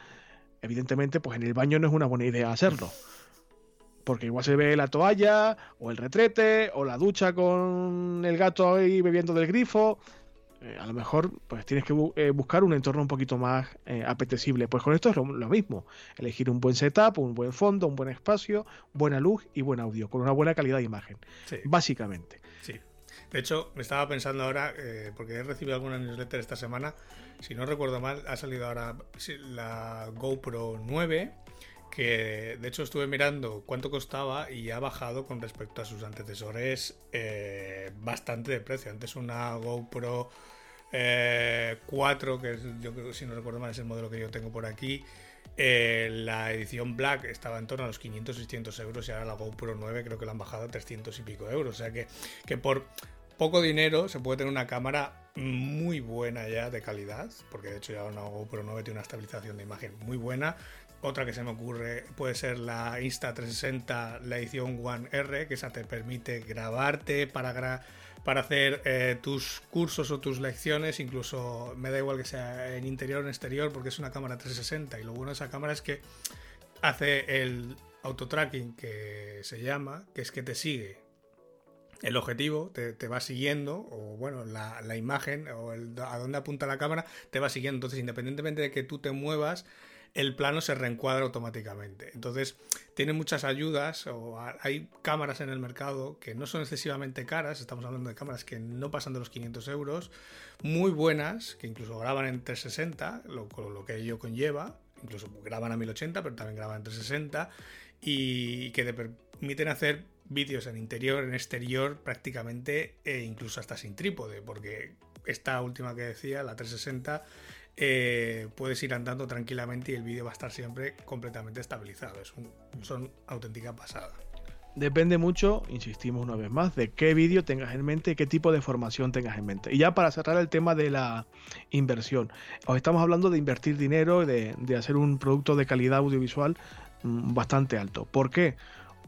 evidentemente, pues en el baño no es una buena idea hacerlo. Porque igual se ve la toalla, o el retrete, o la ducha con el gato ahí bebiendo del grifo. Eh, a lo mejor pues tienes que eh, buscar un entorno un poquito más eh, apetecible. Pues con esto es lo, mismo. Elegir un buen setup, un buen fondo, un buen espacio, buena luz y buen audio, con una buena calidad de imagen. Básicamente. Sí. De hecho, me estaba pensando ahora, porque he recibido alguna newsletter esta semana, si no recuerdo mal, ha salido ahora la GoPro 9 que de hecho estuve mirando cuánto costaba y ha bajado con respecto a sus antecesores bastante de precio. Antes una GoPro 4, eh, que yo creo, si no recuerdo mal es el modelo que yo tengo por aquí. Eh, la edición Black estaba en torno a los 500-600 euros y ahora la GoPro 9 creo que la han bajado a 300 y pico euros. O sea que, que por poco dinero se puede tener una cámara muy buena ya de calidad, porque de hecho ya una GoPro 9 tiene una estabilización de imagen muy buena. Otra que se me ocurre puede ser la Insta360, la edición One R, que esa te permite grabarte para para hacer eh, tus cursos o tus lecciones, incluso me da igual que sea en interior o en exterior, porque es una cámara 360 y lo bueno de esa cámara es que hace el auto-tracking que se llama, que es que te sigue el objetivo te, va siguiendo, o bueno, la, imagen, o a dónde apunta la cámara, te va siguiendo. Entonces, independientemente de que tú te muevas, el plano se reencuadra automáticamente. Entonces, tiene muchas ayudas, o hay cámaras en el mercado que no son excesivamente caras, estamos hablando de cámaras que no pasan de los 500 euros, muy buenas, que incluso graban en 360, lo, lo que ello conlleva, incluso graban a 1080, pero también graban en 360, y que te permiten hacer vídeos en interior, en exterior, prácticamente, e incluso hasta sin trípode, porque esta última que decía, la 360, eh, puedes ir andando tranquilamente y el vídeo va a estar siempre completamente estabilizado. Es un, son auténtica pasada. Depende mucho, insistimos una vez más, de qué vídeo tengas en mente qué tipo de formación tengas en mente. Y ya para cerrar el tema de la inversión, os estamos hablando de invertir dinero, de, de hacer un producto de calidad audiovisual mm, bastante alto. ¿Por qué?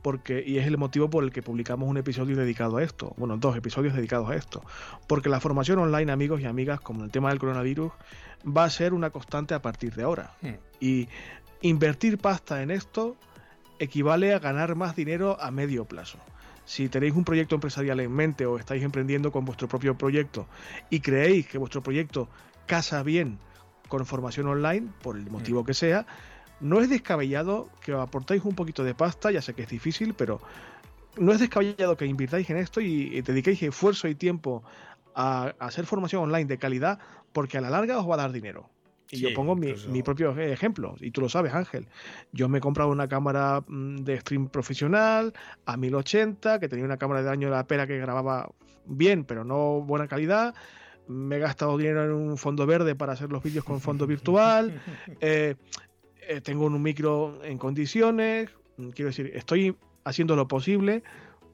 Porque y es el motivo por el que publicamos un episodio dedicado a esto, bueno, dos episodios dedicados a esto, porque la formación online, amigos y amigas, como el tema del coronavirus, va a ser una constante a partir de ahora. Hmm. Y invertir pasta en esto equivale a ganar más dinero a medio plazo. Si tenéis un proyecto empresarial en mente o estáis emprendiendo con vuestro propio proyecto y creéis que vuestro proyecto casa bien con formación online, por el motivo hmm. que sea, no es descabellado que aportéis un poquito de pasta, ya sé que es difícil, pero no es descabellado que invirtáis en esto y, dediquéis esfuerzo y tiempo a, hacer formación online de calidad, porque a la larga os va a dar dinero. Y yo pongo mi, propio ejemplo, y tú lo sabes, Ángel. Yo me he comprado una cámara mm, de stream profesional a 1080, que tenía una cámara de año de la pera que grababa bien, pero no buena calidad. Me he gastado dinero en un fondo verde para hacer los vídeos con fondo virtual. Eh, eh, tengo un micro en condiciones, mm, quiero decir, estoy haciendo lo posible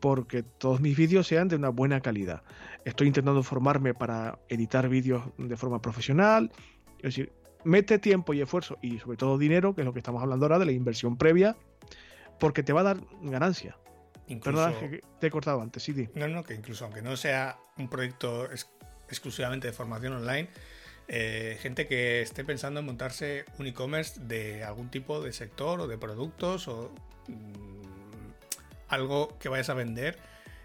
porque todos mis vídeos sean de una buena calidad. Estoy intentando formarme para editar vídeos de forma profesional. Es decir, mete tiempo y esfuerzo y sobre todo dinero, que es lo que estamos hablando ahora de la inversión previa, porque te va a dar ganancia. Incluso, que te he cortado antes, sí. No, no, que incluso aunque no sea un proyecto exclusivamente de formación online, eh, gente que esté pensando en montarse un e-commerce de algún tipo de sector o de productos o mm, algo que vayas a vender,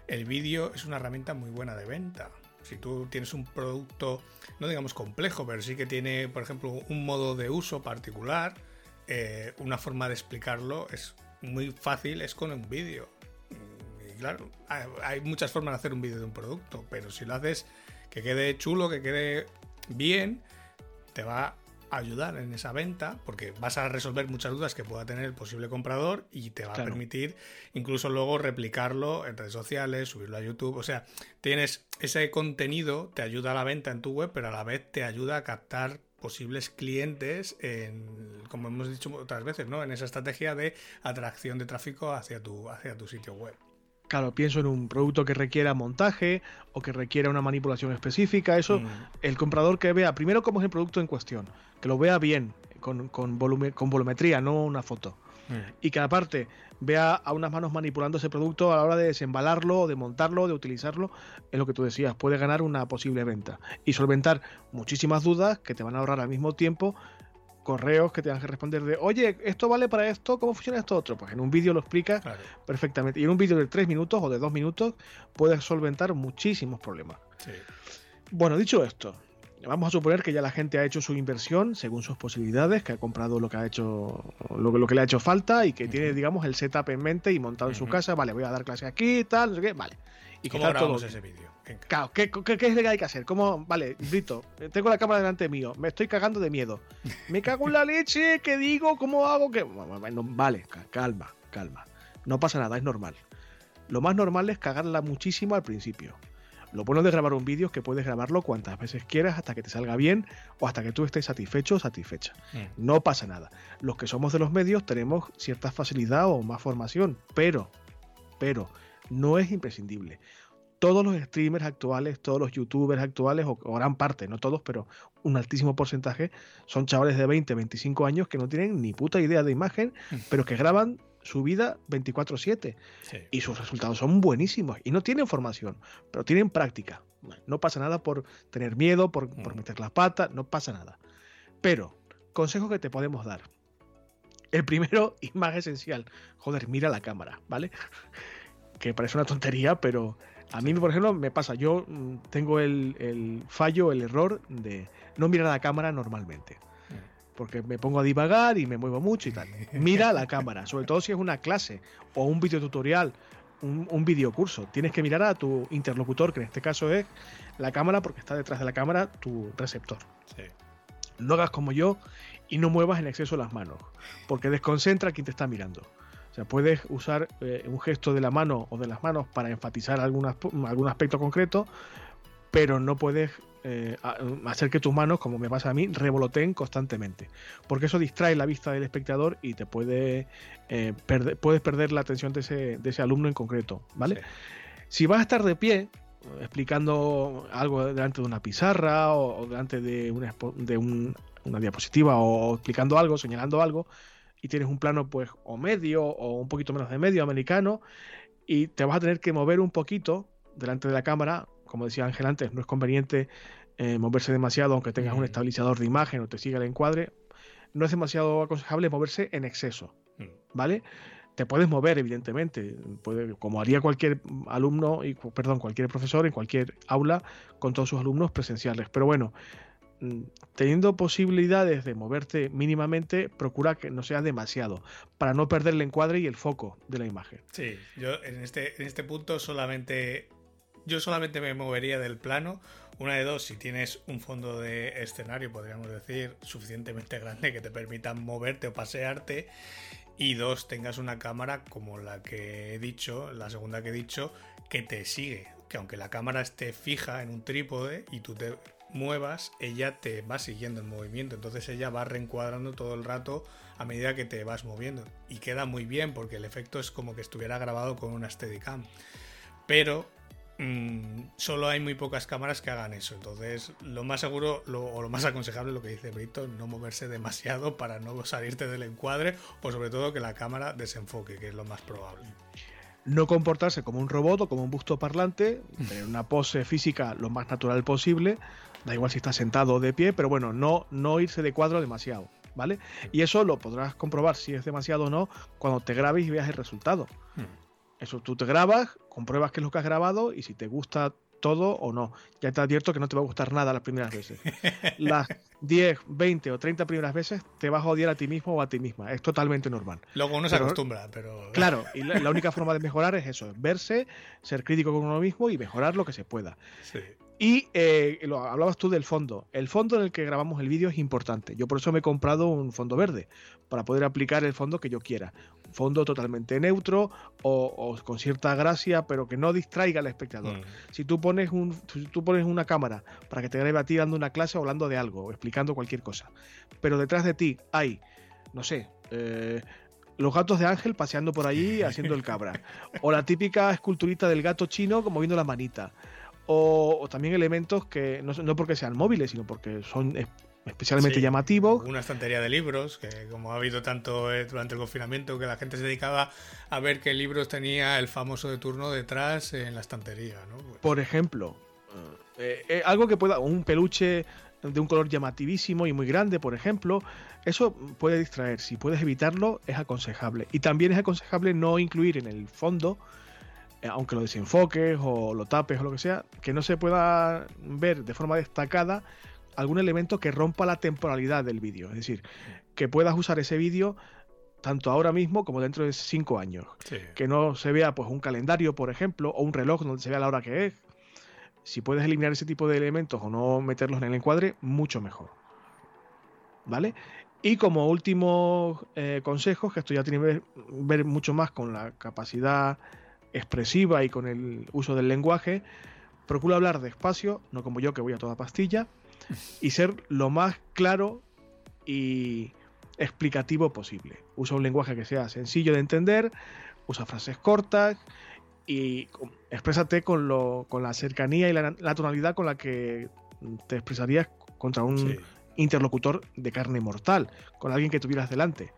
el vídeo es una herramienta muy buena de venta. Si tú tienes un producto, no digamos complejo, pero sí que tiene, por ejemplo, un modo de uso particular, eh, una forma de explicarlo es muy fácil, es con un vídeo. Y claro, hay muchas formas de hacer un vídeo de un producto, pero si lo haces que quede chulo, que quede bien, te va a ayudar en esa venta porque vas a resolver muchas dudas que pueda tener el posible comprador y te va a permitir incluso luego replicarlo en redes sociales, subirlo a YouTube. O sea, tienes ese contenido, te ayuda a la venta en tu web, pero a la vez te ayuda a captar posibles clientes en, como hemos dicho otras veces, ¿no? En esa estrategia de atracción de tráfico hacia tu, hacia tu sitio web. Claro, pienso en un producto que requiera montaje o que requiera una manipulación específica. Eso, mm. el comprador que vea primero cómo es el producto en cuestión, que lo vea bien, con, con, con volumetría, no una foto. Mm. Y que aparte vea a unas manos manipulando ese producto a la hora de desembalarlo, de montarlo, de utilizarlo, es lo que tú decías, puede ganar una posible venta y solventar muchísimas dudas que te van a ahorrar al mismo tiempo correos que tengas que responder de, oye, esto vale para esto, ¿cómo funciona esto otro? Pues en un vídeo lo explica perfectamente. Y en un vídeo de tres minutos o de dos minutos puedes solventar muchísimos problemas. Bueno, dicho esto, vamos a suponer que ya la gente ha hecho su inversión según sus posibilidades, que ha comprado lo que ha hecho, lo, lo que le ha hecho falta y que tiene, digamos, el setup en mente y montado en su casa. Vale, voy a dar clase aquí, tal, no sé qué, vale. ¿Y cómo grabamos ese vídeo? Claro, ¿qué, es lo que hay que hacer? ¿Cómo? Vale, grito, tengo la cámara delante mío, me estoy cagando de miedo. Me cago en la leche, ¿qué digo? ¿Cómo hago? ¿Qué? vale, calma, calma. No pasa nada, es normal. Lo más normal es cagarla muchísimo al principio. Lo bueno de grabar un vídeo es que puedes grabarlo cuantas veces quieras hasta que te salga bien o hasta que tú estés satisfecho o satisfecha. Mm. No pasa nada. Los que somos de los medios tenemos cierta facilidad o más formación, pero, pero, no es imprescindible todos los streamers actuales, todos los youtubers actuales, o, gran parte, no todos, pero un altísimo porcentaje, son chavales de 20, 25 años que no tienen ni puta idea de imagen, mm. pero que graban su vida 24/7. Y sus resultados son buenísimos. Y no tienen formación, pero tienen práctica. No pasa nada por tener miedo, por, por mm. meter las patas, no pasa nada. Pero, consejos que te podemos dar. El primero y más esencial, joder, mira la cámara, ¿vale? que parece una tontería, pero A mí, por ejemplo, me pasa, yo mm, tengo el, fallo, el error de no mirar a la cámara normalmente. Porque me pongo a divagar y me muevo mucho y tal. Mira la cámara, sobre todo si es una clase o un video tutorial, un, un videocurso. Tienes que mirar a tu interlocutor, que en este caso es la cámara, porque está detrás de la cámara tu receptor. No hagas como yo y no muevas en exceso las manos, porque desconcentra a quien te está mirando. O sea, puedes usar eh, un gesto de la mano o de las manos para enfatizar algún aspecto concreto, pero no puedes eh, hacer que tus manos, como me pasa a mí, revoloteen constantemente. Porque eso distrae la vista del espectador y te puede eh, perder, puedes perder la atención de ese, alumno en concreto. ¿Vale? Si vas a estar de pie, explicando algo delante de una pizarra o, delante de, una, de una diapositiva o explicando algo, señalando algo, y tienes un plano pues o medio o un poquito menos de medio americano y te vas a tener que mover un poquito delante de la cámara, como decía Ángel antes, no es conveniente eh, moverse demasiado aunque tengas un estabilizador de imagen o te siga el encuadre, no es demasiado aconsejable moverse en exceso, mm. ¿vale? Te puedes mover, evidentemente, puede, como haría cualquier alumno, y, perdón, cualquier profesor en cualquier aula con todos sus alumnos presenciales. Pero bueno, Mm, teniendo posibilidades de moverte mínimamente, procura que no sea demasiado, para no perder el encuadre y el foco de la imagen. Sí, yo en este, en este punto solamente. Yo solamente me movería del plano. Una de dos, si tienes un fondo de escenario, podríamos decir, suficientemente grande que te permita moverte o pasearte. Y dos, tengas una cámara como la que he dicho, la segunda que he dicho, que te sigue. Que aunque la cámara esté fija en un trípode y tú te muevas, ella te va siguiendo el movimiento. Entonces ella va reencuadrando todo el rato a medida que te vas moviendo. Y queda muy bien porque el efecto es como que estuviera grabado con una Steadicam. Pero mm, solo hay muy pocas cámaras que hagan eso. Entonces lo más seguro o lo más aconsejable lo que dice Brito, no moverse demasiado para no salirte del encuadre o sobre todo que la cámara desenfoque, que es lo más probable no comportarse como un robot o como un busto parlante, tener una pose física lo más natural posible, da igual si estás sentado o de pie, pero bueno, no, no irse de cuadro demasiado, ¿vale? Y eso lo podrás comprobar si es demasiado o no cuando te grabes y veas el resultado. Hmm. Eso tú te grabas, compruebas qué es lo que has grabado y si te gusta todo o no. Ya te advierto que no te va a gustar nada las primeras veces. Las 10, 20 o 30 primeras veces te vas a odiar a ti mismo o a ti misma. Es totalmente normal. Luego uno se acostumbra, pero... Claro, y la, única forma de mejorar es eso, verse, ser crítico con uno mismo y mejorar lo que se pueda. Sí. Y eh, lo, hablabas tú del fondo. El fondo en el que grabamos el vídeo es importante. Yo por eso me he comprado un fondo verde, para poder aplicar el fondo que yo quiera. Un fondo totalmente neutro o, con cierta gracia, pero que no distraiga al espectador. Mm. Si, tú pones un, tú pones una cámara para que te grabe a ti dando una clase o hablando de algo, o explicando cualquier cosa, pero detrás de ti hay, no sé, eh, los gatos de Ángel paseando por allí haciendo el cabra. O la típica esculturita del gato chino moviendo la manita o, también elementos que no, porque sean móviles, sino porque son especialmente llamativos. Una estantería de libros, que como ha habido tanto eh, durante el confinamiento, que la gente se dedicaba a ver qué libros tenía el famoso de turno detrás en la estantería. Pues Por ejemplo, eh, eh, algo que pueda, un peluche de un color llamativísimo y muy grande, por ejemplo, eso puede distraer. Si puedes evitarlo, es aconsejable. Y también es aconsejable no incluir en el fondo aunque lo desenfoques o lo tapes o lo que sea, que no se pueda ver de forma destacada algún elemento que rompa la temporalidad del vídeo. Es decir, que puedas usar ese vídeo tanto ahora mismo como dentro de cinco años. Que no se vea pues un calendario, por ejemplo, o un reloj donde se vea la hora que es. Si puedes eliminar ese tipo de elementos o no meterlos en el encuadre, mucho mejor. ¿Vale? Y como último eh, consejo, que esto ya tiene que ver mucho más con la capacidad expresiva y con el uso del lenguaje, procura hablar despacio, no como yo que voy a toda pastilla, y ser lo más claro y explicativo posible. Usa un lenguaje que sea sencillo de entender, usa frases cortas y exprésate con, lo, con la cercanía y la, tonalidad con la que te expresarías contra un interlocutor de carne mortal, con alguien que tuvieras delante.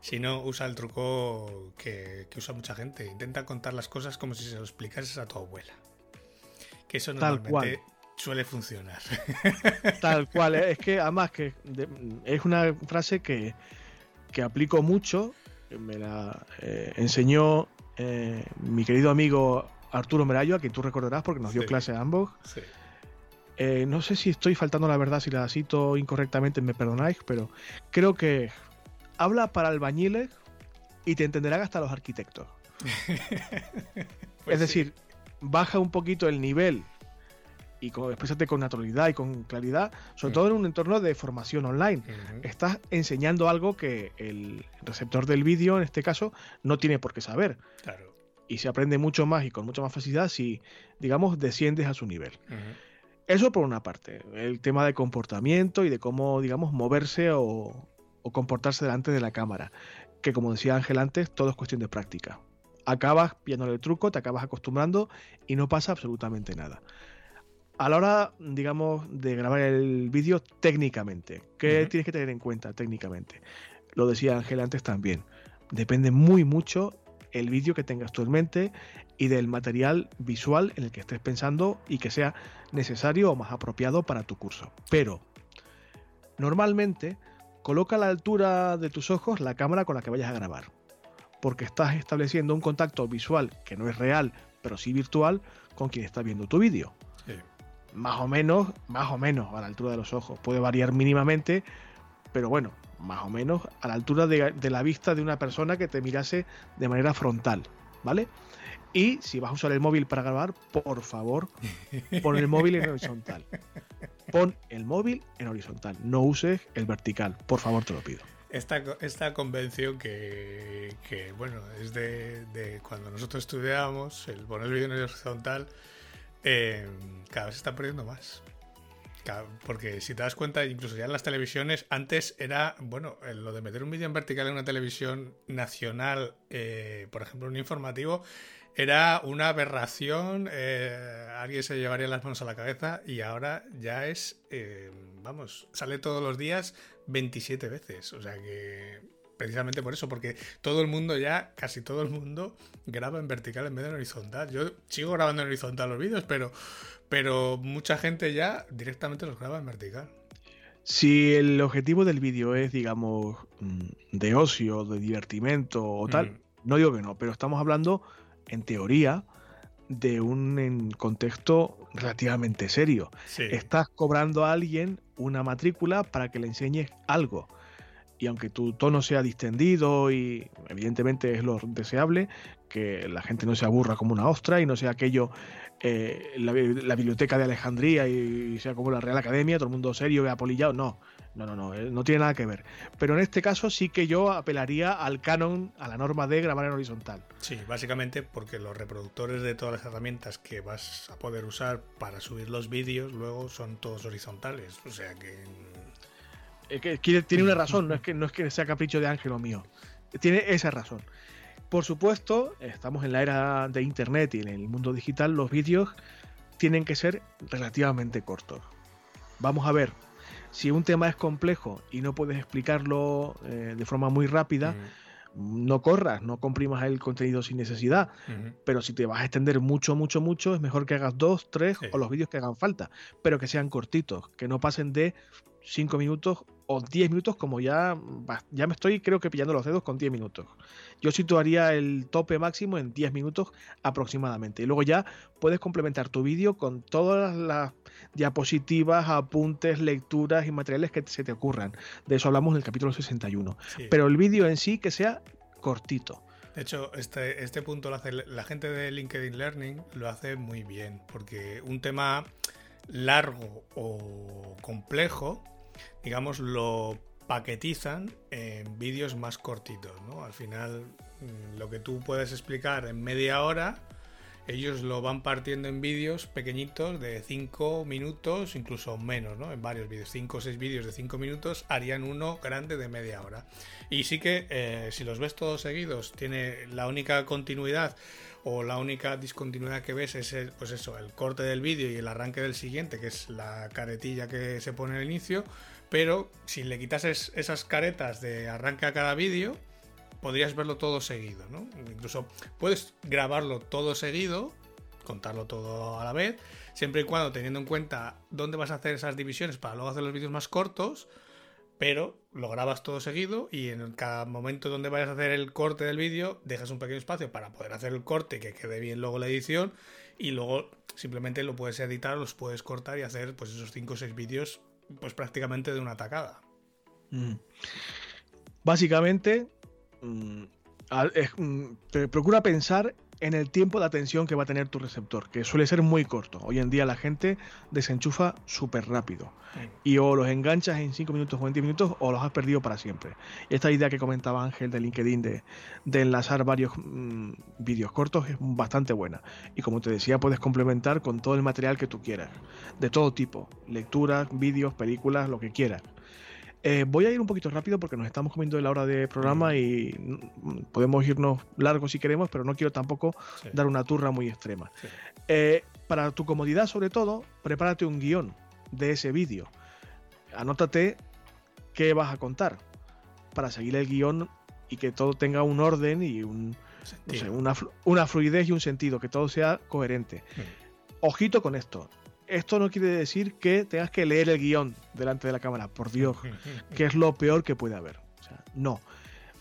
Si no, usa el truco que, usa mucha gente. Intenta contar las cosas como si se lo explicases a tu abuela. Que eso normalmente suele funcionar. Tal cual. ¿eh? Es que además que es una frase que, aplico mucho. Me la eh, enseñó eh, mi querido amigo Arturo Merayo, a quien tú recordarás porque nos dio Sí. clase a ambos. Sí. Eh, no sé si estoy faltando la verdad, si la cito incorrectamente, me perdonáis, pero creo que habla para albañiles y te entenderán hasta los arquitectos. Pues es sí. decir, baja un poquito el nivel y con, exprésate con naturalidad y con claridad, sobre todo en un entorno de formación online. Estás enseñando algo que el receptor del vídeo, en este caso, no tiene por qué saber. Claro. Y se aprende mucho más y con mucha más facilidad si, digamos, desciendes a su nivel. Eso por una parte, el tema de comportamiento y de cómo, digamos, moverse o, o comportarse delante de la cámara. Que como decía Ángel antes, todo es cuestión de práctica. Acabas pillándole el truco, te acabas acostumbrando y no pasa absolutamente nada. A la hora, digamos, de grabar el vídeo técnicamente, ¿qué tienes que tener en cuenta técnicamente? Lo decía Ángel antes también. Depende muy mucho el vídeo que tengas tú en mente y del material visual en el que estés pensando y que sea necesario o más apropiado para tu curso. Pero, normalmente, coloca a la altura de tus ojos la cámara con la que vayas a grabar. Porque estás estableciendo un contacto visual que no es real, pero sí virtual, con quien está viendo tu vídeo. Sí. Más o menos, más o menos a la altura de los ojos. Puede variar mínimamente, pero bueno, más o menos a la altura de, de la vista de una persona que te mirase de manera frontal, ¿vale? Y si vas a usar el móvil para grabar, por favor, pon el móvil en horizontal. Pon el móvil en horizontal, no uses el vertical, por favor, te lo pido. Esta, esta convención que, que, bueno, es de, de cuando nosotros estudiábamos, el poner el vídeo en horizontal, eh, cada vez se está perdiendo más. Porque si te das cuenta, incluso ya en las televisiones, antes era, bueno, lo de meter un vídeo en vertical en una televisión nacional, eh, por ejemplo, un informativo, era una aberración, eh, alguien se llevaría las manos a la cabeza y ahora ya es, eh, vamos, sale todos los días 27 veces. O sea que precisamente por eso, porque todo el mundo ya, casi todo el mundo, graba en vertical en vez de en horizontal. Yo sigo grabando en horizontal los vídeos, pero, pero mucha gente ya directamente los graba en vertical. Si el objetivo del vídeo es, digamos, mm, de ocio, de divertimento o tal, Mm. no digo que no, pero estamos hablando, en teoría, de un contexto relativamente serio. Sí. Estás cobrando a alguien una matrícula para que le enseñes algo. Y aunque tu tono sea distendido y evidentemente es lo deseable, que la gente no se aburra como una ostra y no sea aquello, eh, la, bi- la biblioteca de Alejandría y, sea como la Real Academia, todo el mundo serio y apolillado, no, no, no, no, eh, no tiene nada que ver. Pero en este caso sí que yo apelaría al canon, a la norma de grabar en horizontal. Sí, básicamente porque los reproductores de todas las herramientas que vas a poder usar para subir los vídeos luego son todos horizontales. O sea que. Eh, que tiene una razón, no es, que, no es que sea capricho de Ángel o mío. Tiene esa razón. Por supuesto, estamos en la era de Internet y en el mundo digital, los vídeos tienen que ser relativamente cortos. Vamos a ver, si un tema es complejo y no puedes explicarlo eh, de forma muy rápida, no corras, no comprimas el contenido sin necesidad. Pero si te vas a extender mucho, mucho, mucho, es mejor que hagas dos, tres Sí. o los vídeos que hagan falta, pero que sean cortitos, que no pasen de 5 minutos o 10 minutos, como ya, va- ya me estoy, creo que pillando los dedos con 10 minutos. Yo situaría el tope máximo en 10 minutos aproximadamente. Y luego ya puedes complementar tu vídeo con todas las diapositivas, apuntes, lecturas y materiales que se te ocurran. De eso hablamos en el capítulo 61. Sí. Pero el vídeo en sí que sea cortito. De hecho, este, este punto lo hace la gente de LinkedIn Learning, lo hace muy bien, porque un tema largo o complejo, digamos, lo paquetizan en vídeos más cortitos, ¿no? Al final, mm, lo que tú puedes explicar en media hora, ellos lo van partiendo en vídeos pequeñitos de 5 minutos, incluso menos, ¿no? En varios vídeos, 5 o 6 vídeos de 5 minutos harían uno grande de media hora. Y sí que eh, si los ves todos seguidos, tiene la única continuidad o la única discontinuidad que ves es el, pues eso, el corte del vídeo y el arranque del siguiente, que es la caretilla que se pone al inicio. Pero si le quitases esas caretas de arranque a cada vídeo, podrías verlo todo seguido, ¿no? Incluso puedes grabarlo todo seguido, contarlo todo a la vez, siempre y cuando teniendo en cuenta dónde vas a hacer esas divisiones para luego hacer los vídeos más cortos, pero lo grabas todo seguido y en cada momento donde vayas a hacer el corte del vídeo dejas un pequeño espacio para poder hacer el corte que quede bien luego la edición y luego simplemente lo puedes editar, los puedes cortar y hacer pues esos 5 o 6 vídeos pues prácticamente de una tacada. Mm. Básicamente, mm, mm, procura pensar en el tiempo de atención que va a tener tu receptor, que suele ser muy corto. Hoy en día la gente desenchufa súper rápido. Y o los enganchas en 5 minutos o 20 minutos o los has perdido para siempre. esta idea que comentaba Ángel de LinkedIn de, enlazar varios mm, vídeos cortos es bastante buena. Y como te decía, puedes complementar con todo el material que tú quieras. De todo tipo. Lecturas, vídeos, películas, lo que quieras. Eh, voy a ir un poquito rápido porque nos estamos comiendo de la hora de programa y podemos irnos largos si queremos, pero no quiero tampoco dar una turra muy extrema. Eh, para tu comodidad, sobre todo, prepárate un guion de ese vídeo. Anótate qué vas a contar para seguir el guion y que todo tenga un orden y un, una, fluidez y un sentido, que todo sea coherente. Ojito con esto esto no quiere decir que tengas que leer el guion delante de la cámara, por Dios, que es lo peor que puede haber. O sea, no.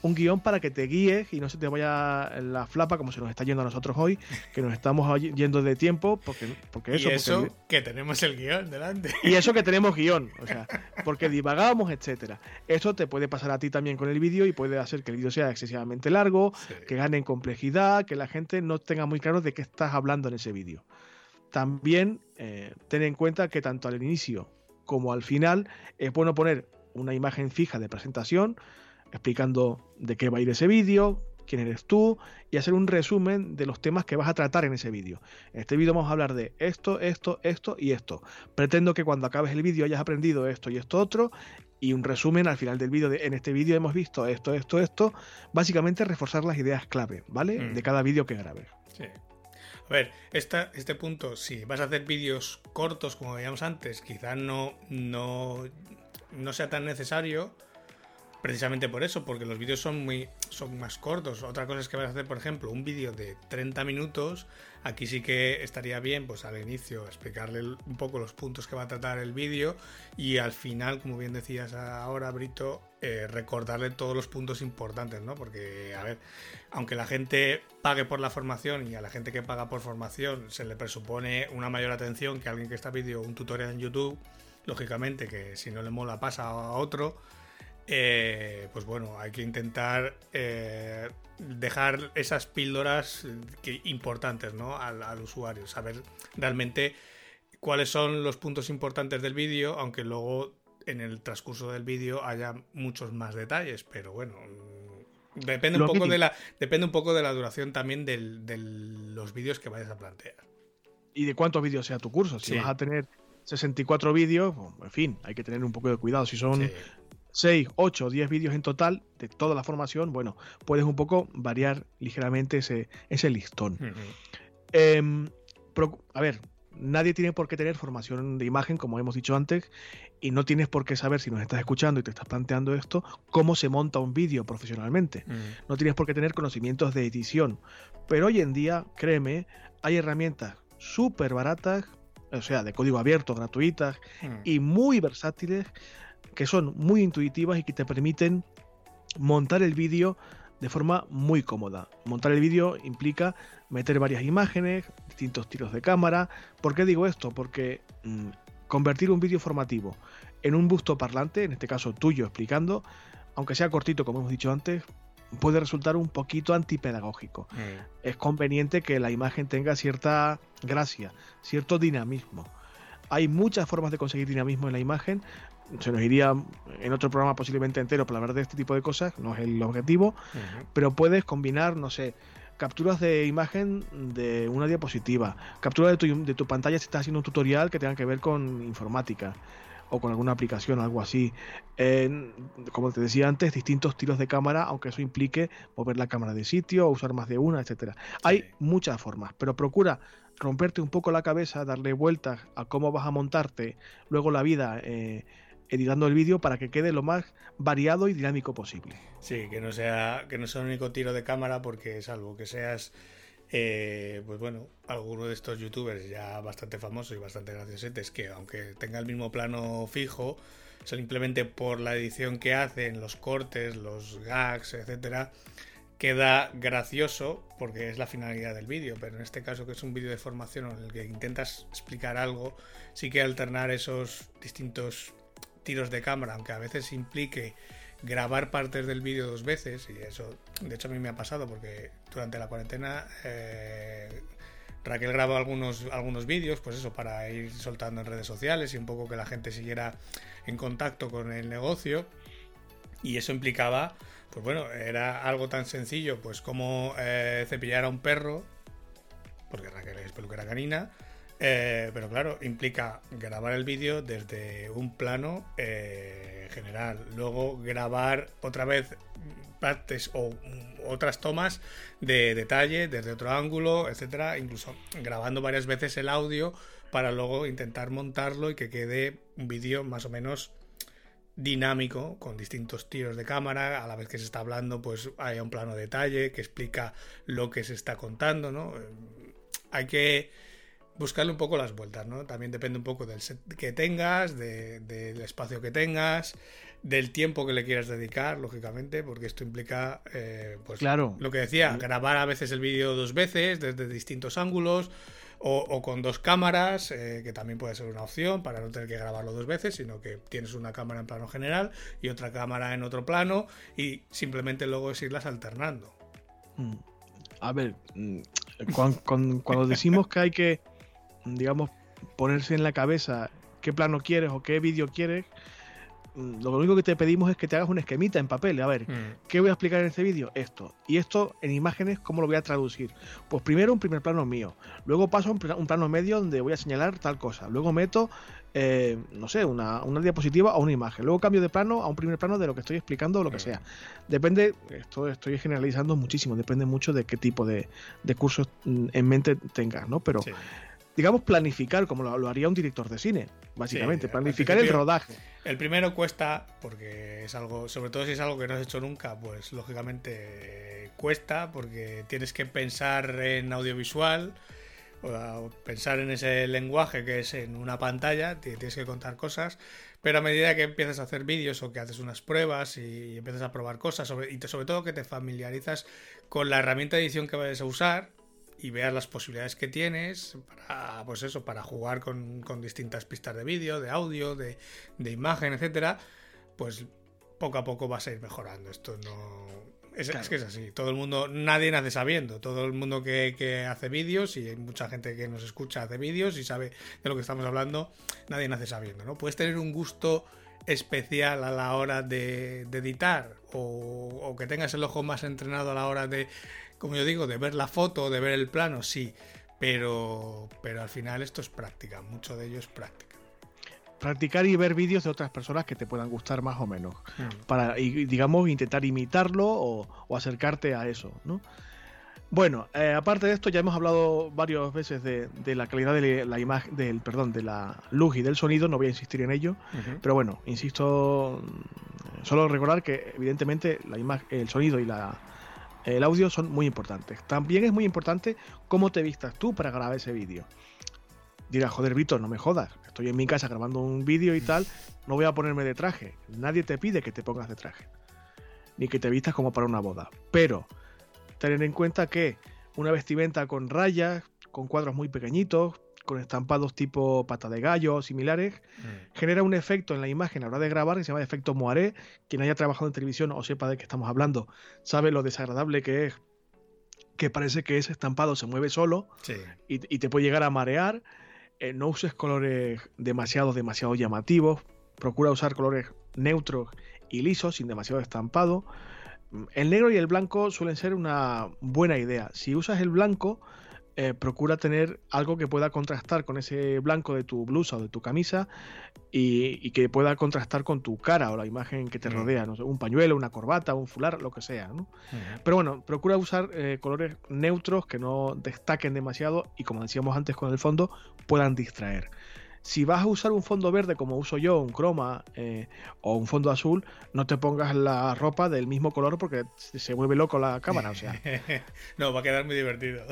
Un guion para que te guíes y no se te vaya la flapa como se nos está yendo a nosotros hoy, que nos estamos yendo de tiempo, porque, porque eso. Y eso que tenemos el guion delante. Y eso que tenemos guion, o sea, porque divagamos, etcétera. Esto te puede pasar a ti también con el vídeo y puede hacer que el vídeo sea excesivamente largo, que gane en complejidad, que la gente no tenga muy claro de qué estás hablando en ese vídeo. También eh, ten en cuenta que tanto al inicio como al final es bueno poner una imagen fija de presentación explicando de qué va a ir ese vídeo, quién eres tú y hacer un resumen de los temas que vas a tratar en ese vídeo. En este vídeo vamos a hablar de esto, esto, esto y esto. Pretendo que cuando acabes el vídeo hayas aprendido esto y esto otro y un resumen al final del vídeo de en este vídeo hemos visto esto, esto, esto. Básicamente reforzar las ideas clave, ¿vale? Mm. De cada vídeo que grabes. Sí. A ver, este punto, si vas a hacer vídeos cortos, como veíamos antes, quizás no, no, no sea tan necesario. Precisamente por eso, porque los vídeos son muy son más cortos. Otra cosa es que vas a hacer, por ejemplo, un vídeo de 30 minutos. Aquí sí que estaría bien, pues al inicio, explicarle un poco los puntos que va a tratar el vídeo y al final, como bien decías ahora, Brito, eh, recordarle todos los puntos importantes, ¿no? Porque, a ver, aunque la gente pague por la formación y a la gente que paga por formación se le presupone una mayor atención que a alguien que está pidiendo un tutorial en YouTube, lógicamente que si no le mola pasa a otro eh, pues bueno, hay que intentar eh, dejar esas píldoras importantes ¿no? al, usuario, saber realmente cuáles son los puntos importantes del vídeo, aunque luego en el transcurso del vídeo haya muchos más detalles, pero bueno, depende un, poco de la, depende un poco de la duración también de los vídeos que vayas a plantear. Y de cuántos vídeos sea tu curso, si vas a tener 64 vídeos, en fin, hay que tener un poco de cuidado. Si son 6, 8, 10 vídeos en total de toda la formación, bueno, puedes un poco variar ligeramente ese, ese listón. Em, a ver, nadie tiene por qué tener formación de imagen, como hemos dicho antes, y no tienes por qué saber si nos estás escuchando y te estás planteando esto, cómo se monta un vídeo profesionalmente. No tienes por qué tener conocimientos de edición. Pero hoy en día, créeme, hay herramientas súper baratas, o sea, de código abierto, gratuitas y muy versátiles que son muy intuitivas y que te permiten montar el vídeo de forma muy cómoda. Montar el vídeo implica meter varias imágenes, distintos tiros de cámara. ¿Por qué digo esto? Porque mm, convertir un vídeo formativo en un busto parlante, en este caso tuyo explicando, aunque sea cortito como hemos dicho antes, puede resultar un poquito antipedagógico. Mm. Es conveniente que la imagen tenga cierta gracia, cierto dinamismo. Hay muchas formas de conseguir dinamismo en la imagen, se nos iría en otro programa posiblemente entero para hablar de este tipo de cosas, no es el objetivo, pero puedes combinar, no sé, capturas de imagen de una diapositiva, captura de tu, de tu pantalla si estás haciendo un tutorial que tenga que ver con informática o con alguna aplicación o algo así. como te decía antes, distintos tiros de cámara, aunque eso implique mover la cámara de sitio o usar más de una, etcétera. Hay muchas formas, pero procura romperte un poco la cabeza, darle vueltas a cómo vas a montarte luego la vida. Eh, editando el vídeo para que quede lo más variado y dinámico posible. Sí, que no sea, que no sea un único tiro de cámara, porque salvo que seas eh, pues bueno, alguno de estos youtubers ya bastante famosos y bastante graciosetes que aunque tenga el mismo plano fijo, simplemente por la edición que hacen, los cortes, los gags, etcétera, queda gracioso porque es la finalidad del vídeo, pero en este caso que es un vídeo de formación en el que intentas explicar algo, sí que alternar esos distintos tiros de cámara, aunque a veces implique grabar partes del vídeo dos veces, y eso de hecho a mí me ha pasado porque durante la cuarentena eh, Raquel grabó algunos, algunos vídeos, pues eso, para ir soltando en redes sociales y un poco que la gente siguiera en contacto con el negocio, y eso implicaba, pues bueno, era algo tan sencillo, pues como eh, cepillar a un perro, porque Raquel es peluquera canina, eh, pero claro, implica grabar el vídeo desde un plano eh, general, luego grabar otra vez partes o otras tomas de detalle desde otro ángulo, etcétera, incluso grabando varias veces el audio para luego intentar montarlo y que quede un vídeo más o menos dinámico con distintos tiros de cámara. A la vez que se está hablando pues hay un plano de detalle que explica lo que se está contando no hay que buscarle un poco las vueltas, ¿no? También depende un poco del set que tengas, del espacio que tengas, del tiempo que le quieras dedicar, lógicamente, porque esto implica, eh, pues, claro. lo que decía, grabar a veces el vídeo dos veces, desde distintos ángulos, o, con dos cámaras, eh, que también puede ser una opción para no tener que grabarlo dos veces, sino que tienes una cámara en plano general y otra cámara en otro plano, y simplemente luego es irlas alternando. Mm. A ver, mm, cuando decimos que hay que digamos, ponerse en la cabeza qué plano quieres o qué vídeo quieres, mm, lo único que te pedimos es que te hagas un esquemita en papel. A ver, mm. ¿qué voy a explicar en este vídeo? Esto. Y esto en imágenes, ¿cómo lo voy a traducir? Pues primero un primer plano mío. Luego paso a un, plano medio donde voy a señalar tal cosa. Luego meto, eh, no sé, una, diapositiva o una imagen. Luego cambio de plano a un primer plano de lo que estoy explicando o lo que mm. sea. Depende, esto estoy generalizando muchísimo, depende mucho de qué tipo de, cursos en mente tengas, ¿no? Pero digamos, planificar, como lo, haría un director de cine, básicamente, planificar el rodaje. El primero cuesta, porque es algo, sobre todo si es algo que no has hecho nunca, pues lógicamente cuesta, porque tienes que pensar en audiovisual, o pensar en ese lenguaje que es en una pantalla, tienes que contar cosas, pero a medida que empiezas a hacer vídeos o que haces unas pruebas y empiezas a probar cosas, sobre, y sobre todo que te familiarizas con la herramienta de edición que vayas a usar, y veas las posibilidades que tienes para, pues eso, para jugar con, distintas pistas de vídeo, de audio, de, de, imagen, etcétera, pues poco a poco vas a ir mejorando. Esto no. Es, que es así. Todo el mundo, nadie nace sabiendo. Todo el mundo que, hace vídeos, y hay mucha gente que nos escucha hace vídeos y sabe de lo que estamos hablando, nadie nace sabiendo, ¿no? Puedes tener un gusto especial a la hora de, editar o, o, que tengas el ojo más entrenado a la hora de como yo digo, de ver la foto, de ver el plano, sí, pero, pero al final esto es práctica, mucho de ello es práctica. Practicar y ver vídeos de otras personas que te puedan gustar más o menos, mm. para, y, digamos, intentar imitarlo o, acercarte a eso, ¿no? Bueno, eh, aparte de esto, ya hemos hablado varias veces de, la calidad de la imagen, del, perdón, de la luz y del sonido, no voy a insistir en ello, pero bueno, insisto, solo recordar que evidentemente la imagen, el sonido y la, el audio son muy importantes. También es muy importante cómo te vistas tú para grabar ese vídeo. Dirás, joder, Víctor, no me jodas. Estoy en mi casa grabando un vídeo y tal, no voy a ponerme de traje. Nadie te pide que te pongas de traje. Ni que te vistas como para una boda. Pero, tener en cuenta que una vestimenta con rayas, con cuadros muy pequeñitos, con estampados tipo pata de gallo similares, mm. genera un efecto en la imagen a la hora de grabar que se llama efecto moiré. Quien haya trabajado en televisión o sepa de qué estamos hablando, sabe lo desagradable que es que parece que ese estampado se mueve solo y, te puede llegar a marear. Eh, no uses colores demasiado, demasiado llamativos. Procura usar colores neutros y lisos, sin demasiado estampado. El negro y el blanco suelen ser una buena idea. Si usas el blanco, eh, procura tener algo que pueda contrastar con ese blanco de tu blusa o de tu camisa y, que pueda contrastar con tu cara o la imagen que te rodea, no sé, un pañuelo, una corbata, un fular, lo que sea. Pero bueno, procura usar eh, colores neutros que no destaquen demasiado y como decíamos antes con el fondo, puedan distraer. Si vas a usar un fondo verde como uso yo, un croma eh, o un fondo azul, no te pongas la ropa del mismo color porque se mueve loco la cámara. O sea. no, va a quedar muy divertido.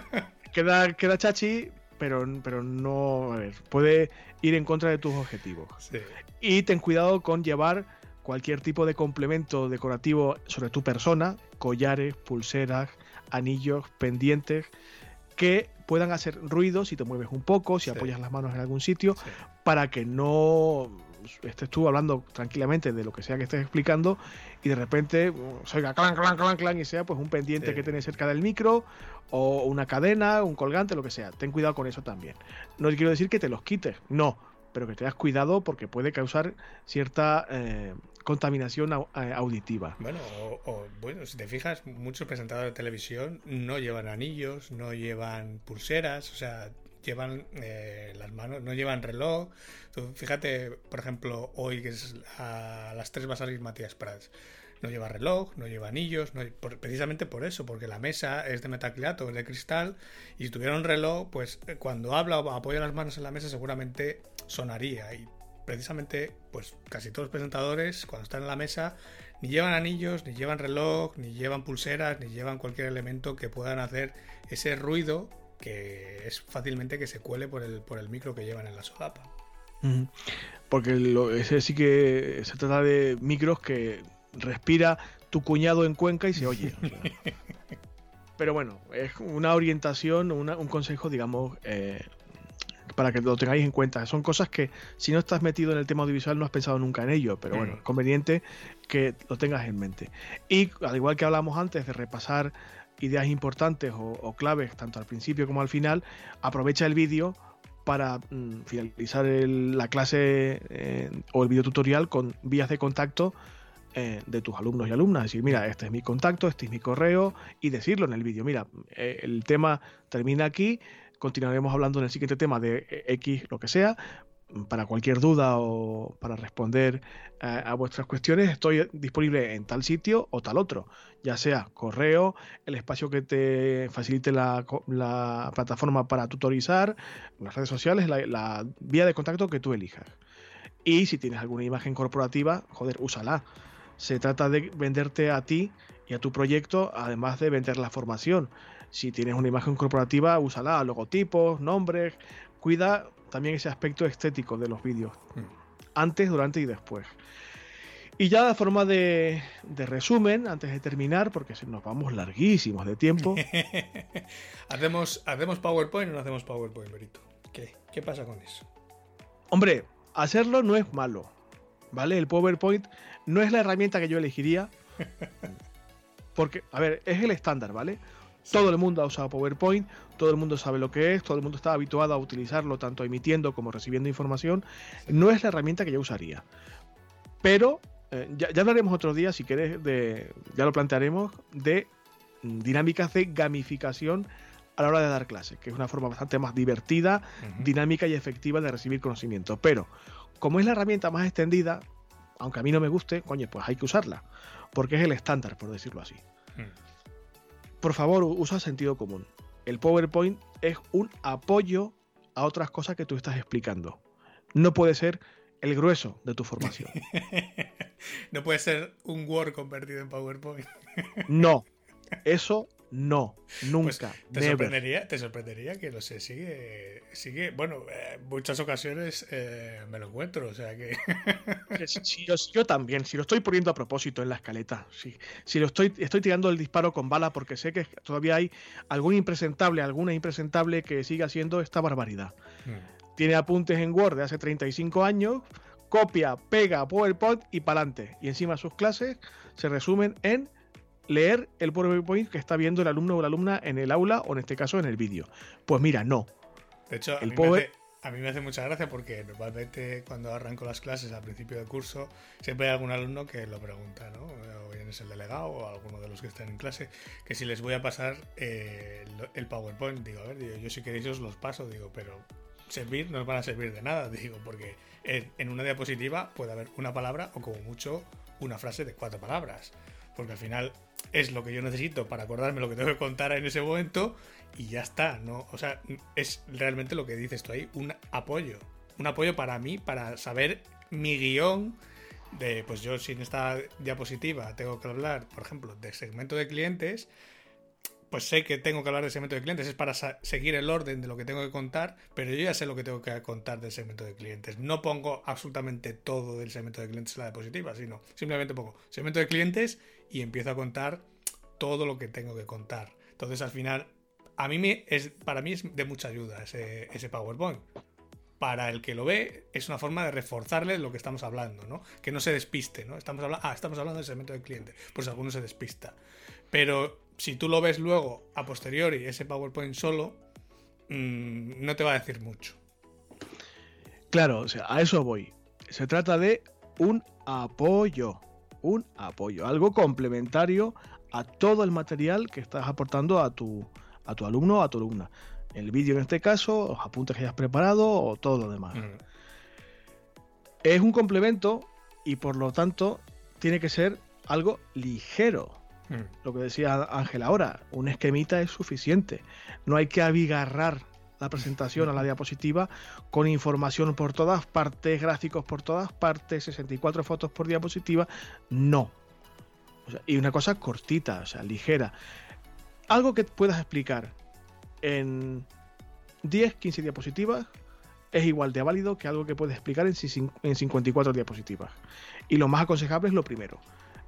queda, queda chachi, pero, pero no, a ver, puede ir en contra de tus objetivos. Y ten cuidado con llevar cualquier tipo de complemento decorativo sobre tu persona, collares, pulseras, anillos, pendientes, que puedan hacer ruido si te mueves un poco, si apoyas las manos en algún sitio, para que no estés tú hablando tranquilamente de lo que sea que estés explicando y de repente se oiga clan, clan, clan, clan y sea pues un pendiente que tienes cerca del micro o una cadena, un colgante, lo que sea. Ten cuidado con eso también. No quiero decir que te los quites, no, pero que tengas cuidado porque puede causar cierta eh, contaminación eh, auditiva. Bueno, o, bueno, si te fijas, muchos presentadores de televisión no llevan anillos, no llevan pulseras, o sea, llevan eh, las manos, no llevan reloj. fíjate, por ejemplo, hoy que es a las 3 va a salir Matías Prats. No lleva reloj, no lleva anillos, no, precisamente por eso, porque la mesa es de metacrilato, es de cristal, y si tuviera un reloj, pues eh, cuando habla o apoya las manos en la mesa seguramente sonaría. Y precisamente, pues casi todos los presentadores, cuando están en la mesa, ni llevan anillos, ni llevan reloj, ni llevan pulseras, ni llevan cualquier elemento que puedan hacer ese ruido que es fácilmente que se cuele por el, por el micro que llevan en la solapa. Porque ese sí que se trata de micros que respira tu cuñado en Cuenca y se oye. Pero bueno, es una orientación, un consejo, digamos, eh, para que lo tengáis en cuenta. Son cosas que si no estás metido en el tema audiovisual no has pensado nunca en ello, pero bueno, es mm. conveniente que lo tengas en mente. Y al igual que hablamos antes de repasar ideas importantes o, claves, tanto al principio como al final, aprovecha el vídeo para mm, finalizar la clase eh, o el video tutorial con vías de contacto eh, de tus alumnos y alumnas. Decir, mira, este es mi contacto, este es mi correo y decirlo en el vídeo. Mira, eh, el tema termina aquí, continuaremos hablando en el siguiente tema de X, lo que sea, para cualquier duda o para responder eh, a vuestras cuestiones, estoy disponible en tal sitio o tal otro, ya sea correo, el espacio que te facilite la, plataforma para tutorizar, las redes sociales, la, vía de contacto que tú elijas. Y si tienes alguna imagen corporativa, joder, úsala. Se trata de venderte a ti y a tu proyecto, además de vender la formación. Si tienes una imagen corporativa, úsala, logotipos, nombres, cuida también ese aspecto estético de los vídeos, mm. antes, durante y después. Y ya de forma de, resumen, antes de terminar, porque nos vamos larguísimos de tiempo. ¿Hacemos, ¿Hacemos PowerPoint o no hacemos PowerPoint, Berito? ¿Qué? ¿Qué pasa con eso? Hombre, hacerlo no es malo, ¿vale? El PowerPoint no es la herramienta que yo elegiría. Porque, a ver, es el estándar, ¿vale? Todo el mundo ha usado PowerPoint, todo el mundo sabe lo que es, todo el mundo está habituado a utilizarlo tanto emitiendo como recibiendo información. No es la herramienta que yo usaría. Pero eh, ya, hablaremos otro día, si quieres, de, ya lo plantearemos, de dinámicas de gamificación a la hora de dar clases, que es una forma bastante más divertida, dinámica y efectiva de recibir conocimiento. Pero, como es la herramienta más extendida, aunque a mí no me guste, coño, pues hay que usarla, porque es el estándar, por decirlo así. Mm por favor, usa sentido común. El PowerPoint es un apoyo a otras cosas que tú estás explicando. No puede ser el grueso de tu formación. no puede ser un Word convertido en PowerPoint. no, eso no, nunca. Pues, te, sorprendería, te sorprendería que, lo sé, sigue, sigue bueno, en eh, muchas ocasiones eh, me lo encuentro, o sea que... yo, también, si lo estoy poniendo a propósito en la escaleta, si, si lo estoy, estoy tirando el disparo con bala porque sé que todavía hay algún impresentable, alguna impresentable que siga haciendo esta barbaridad. Hmm. Tiene apuntes en Word de hace 35 años, copia, pega PowerPoint y pa'lante. Y encima sus clases se resumen en leer el PowerPoint que está viendo el alumno o la alumna en el aula o en este caso en el vídeo. Pues mira, no. De hecho, el a, mí me hace, mucha gracia porque normalmente cuando arranco las clases al principio del curso siempre hay algún alumno que lo pregunta, ¿no? O bien es el delegado o alguno de los que están en clase, que si les voy a pasar eh, el, PowerPoint. Digo, a ver, digo, yo si queréis os los paso, digo, pero servir no os van a servir de nada, digo, porque en una diapositiva puede haber una palabra o como mucho una frase de cuatro palabras. Porque al final es lo que yo necesito para acordarme lo que tengo que contar en ese momento y ya está, ¿no? O sea, es realmente lo que dices tú ahí, un apoyo. Un apoyo para mí, para saber mi guion de, pues yo si en esta diapositiva tengo que hablar, por ejemplo, de segmento de clientes, pues sé que tengo que hablar del segmento de clientes, es para seguir el orden de lo que tengo que contar, pero yo ya sé lo que tengo que contar del segmento de clientes. No pongo absolutamente todo del segmento de clientes en la diapositiva, sino simplemente pongo segmento de clientes y empiezo a contar todo lo que tengo que contar. Entonces, al final, a mí me es, para mí es de mucha ayuda ese, ese PowerPoint para el que lo ve, es una forma de reforzarle lo que estamos hablando, ¿no? Que no se despiste, ¿no? Estamos hablando, ah, estamos hablando del segmento de cliente, pues alguno se despista. Pero si tú lo ves luego, a posteriori, ese PowerPoint solo, mm, no te va a decir mucho. Claro, o sea, a eso voy. Se trata de un apoyo, un apoyo, algo complementario a todo el material que estás aportando a tu, a tu alumno o a tu alumna el vídeo en este caso, los apuntes que hayas preparado o todo lo demás. Mm. Es un complemento y por lo tanto tiene que ser algo ligero. Mm. Lo que decía Ángel ahora, un esquemita es suficiente. No hay que abigarrar la presentación a la diapositiva con información por todas partes, gráficos por todas partes, 64 fotos por diapositiva. No. y una cosa cortita, o sea, ligera. Algo que puedas explicar en 10, 15 diapositivas es igual de válido que algo que puedes explicar en 54 diapositivas. Y lo más aconsejable es lo primero,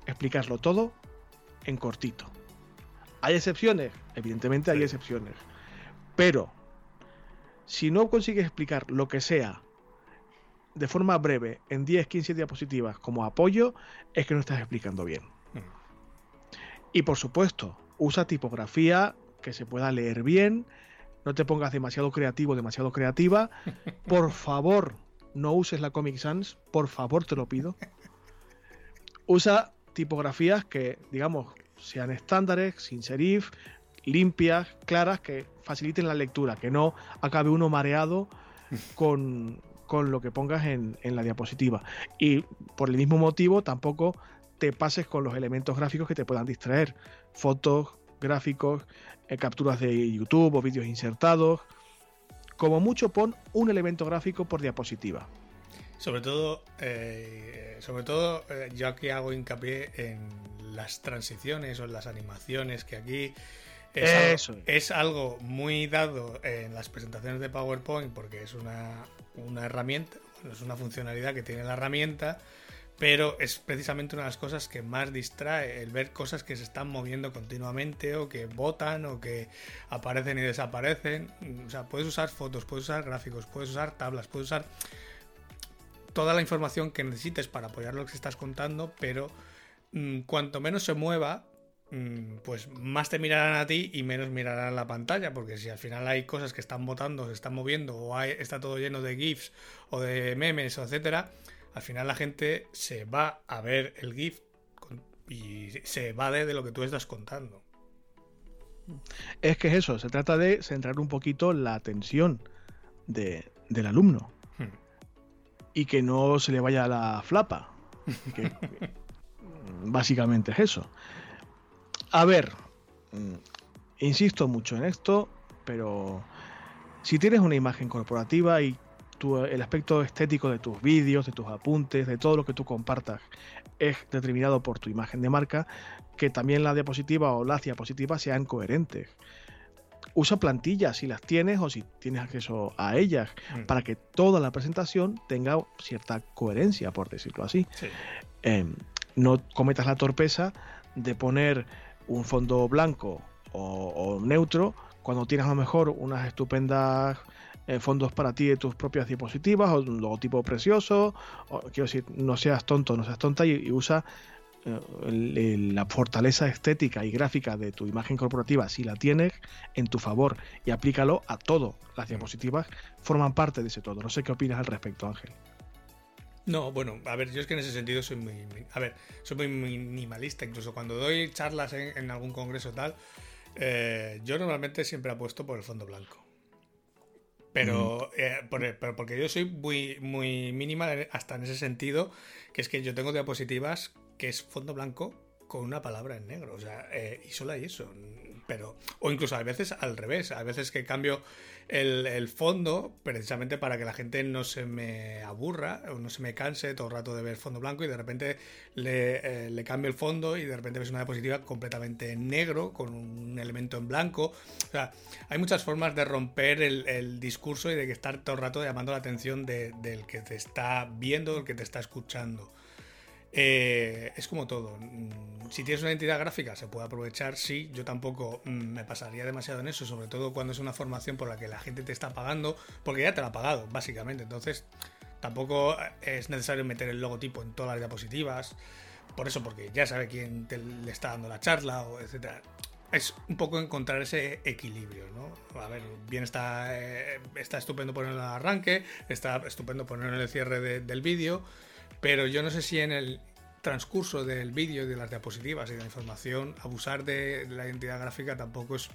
explicarlo todo en cortito. ¿Hay excepciones? Evidentemente hay excepciones. Pero si no consigues explicar lo que sea de forma breve en 10, 15 diapositivas como apoyo, es que no estás explicando bien. Mm. Y por supuesto, usa tipografía que se pueda leer bien. No te pongas demasiado creativo, demasiado creativa. Por favor, no uses la Comic Sans. Por favor, te lo pido. Usa tipografías que, digamos, sean estándares, sin serif, limpias, claras, que faciliten la lectura, que no acabe uno mareado con, lo que pongas en, en, la diapositiva. Y por el mismo motivo, tampoco te pases con los elementos gráficos que te puedan distraer. Fotos, gráficos, eh, capturas de YouTube o vídeos insertados. Como mucho pon un elemento gráfico por diapositiva. Sobre todo, eh, sobre todo eh, yo aquí hago hincapié en las transiciones o en las animaciones que aquí es, algo, es algo muy dado en las presentaciones de PowerPoint porque es una, una herramienta, es una funcionalidad que tiene la herramienta pero es precisamente una de las cosas que más distrae, el ver cosas que se están moviendo continuamente o que botan o que aparecen y desaparecen. O sea, puedes usar fotos, puedes usar gráficos, puedes usar tablas, puedes usar toda la información que necesites para apoyar lo que estás contando, pero mm, cuanto menos se mueva, mm, pues más te mirarán a ti y menos mirarán la pantalla, porque si al final hay cosas que están botando, se están moviendo o está todo lleno de GIFs o de memes, o etcétera, al final la gente se va a ver el GIF y se va de lo que tú estás contando. Es que es eso, se trata de centrar un poquito la atención del alumno hmm. y que no se le vaya la flapa. básicamente es eso. A ver, mm, insisto mucho en esto, pero si tienes una imagen corporativa y el aspecto estético de tus vídeos, de tus apuntes, de todo lo que tú compartas es determinado por tu imagen de marca, que también la diapositiva o las diapositivas sean coherentes. Usa plantillas si las tienes o si tienes acceso a ellas, mm. para que toda la presentación tenga cierta coherencia, por decirlo así. Em, no cometas la torpeza de poner un fondo blanco o, o neutro cuando tienes a lo mejor unas estupendas eh, fondos para ti de tus propias diapositivas o un logotipo precioso. Quiero decir, no seas tonto, no seas tonta y, usa eh, la fortaleza estética y gráfica de tu imagen corporativa, si la tienes, en tu favor y aplícalo a todo. Las diapositivas forman parte de ese todo. No sé qué opinas al respecto, Ángel. No, bueno, a ver, yo es que en ese sentido soy muy, a ver, soy muy minimalista, incluso cuando doy charlas en, algún congreso tal, eh, yo normalmente siempre apuesto por el fondo blanco. Pero, eh, pero porque yo soy muy, muy mínima hasta en ese sentido, que es que yo tengo diapositivas que es fondo blanco con una palabra en negro. O sea, eh, y solo hay eso. pero, o incluso a veces al revés, a veces que cambio el, fondo precisamente para que la gente no se me aburra o no se me canse todo el rato de ver fondo blanco y de repente le, eh, cambio el fondo y de repente ves una diapositiva completamente negro con un elemento en blanco. O sea, hay muchas formas de romper el, discurso y de estar todo el rato llamando la atención del que te está viendo, del que te está escuchando. Eh, es como todo. Mm, si tienes una entidad gráfica, se puede aprovechar, sí. Yo tampoco mm, me pasaría demasiado en eso, sobre todo cuando es una formación por la que la gente te está pagando, porque ya te la ha pagado, básicamente. Entonces, tampoco es necesario meter el logotipo en todas las diapositivas. Por eso, porque ya sabe quién te le está dando la charla, o etcétera. Es un poco encontrar ese equilibrio, ¿no? A ver, bien está, eh, está estupendo ponerlo en el arranque, está estupendo ponerlo en el cierre del vídeo pero yo no sé si en el transcurso del vídeo y de las diapositivas y de la información, abusar de la identidad gráfica tampoco es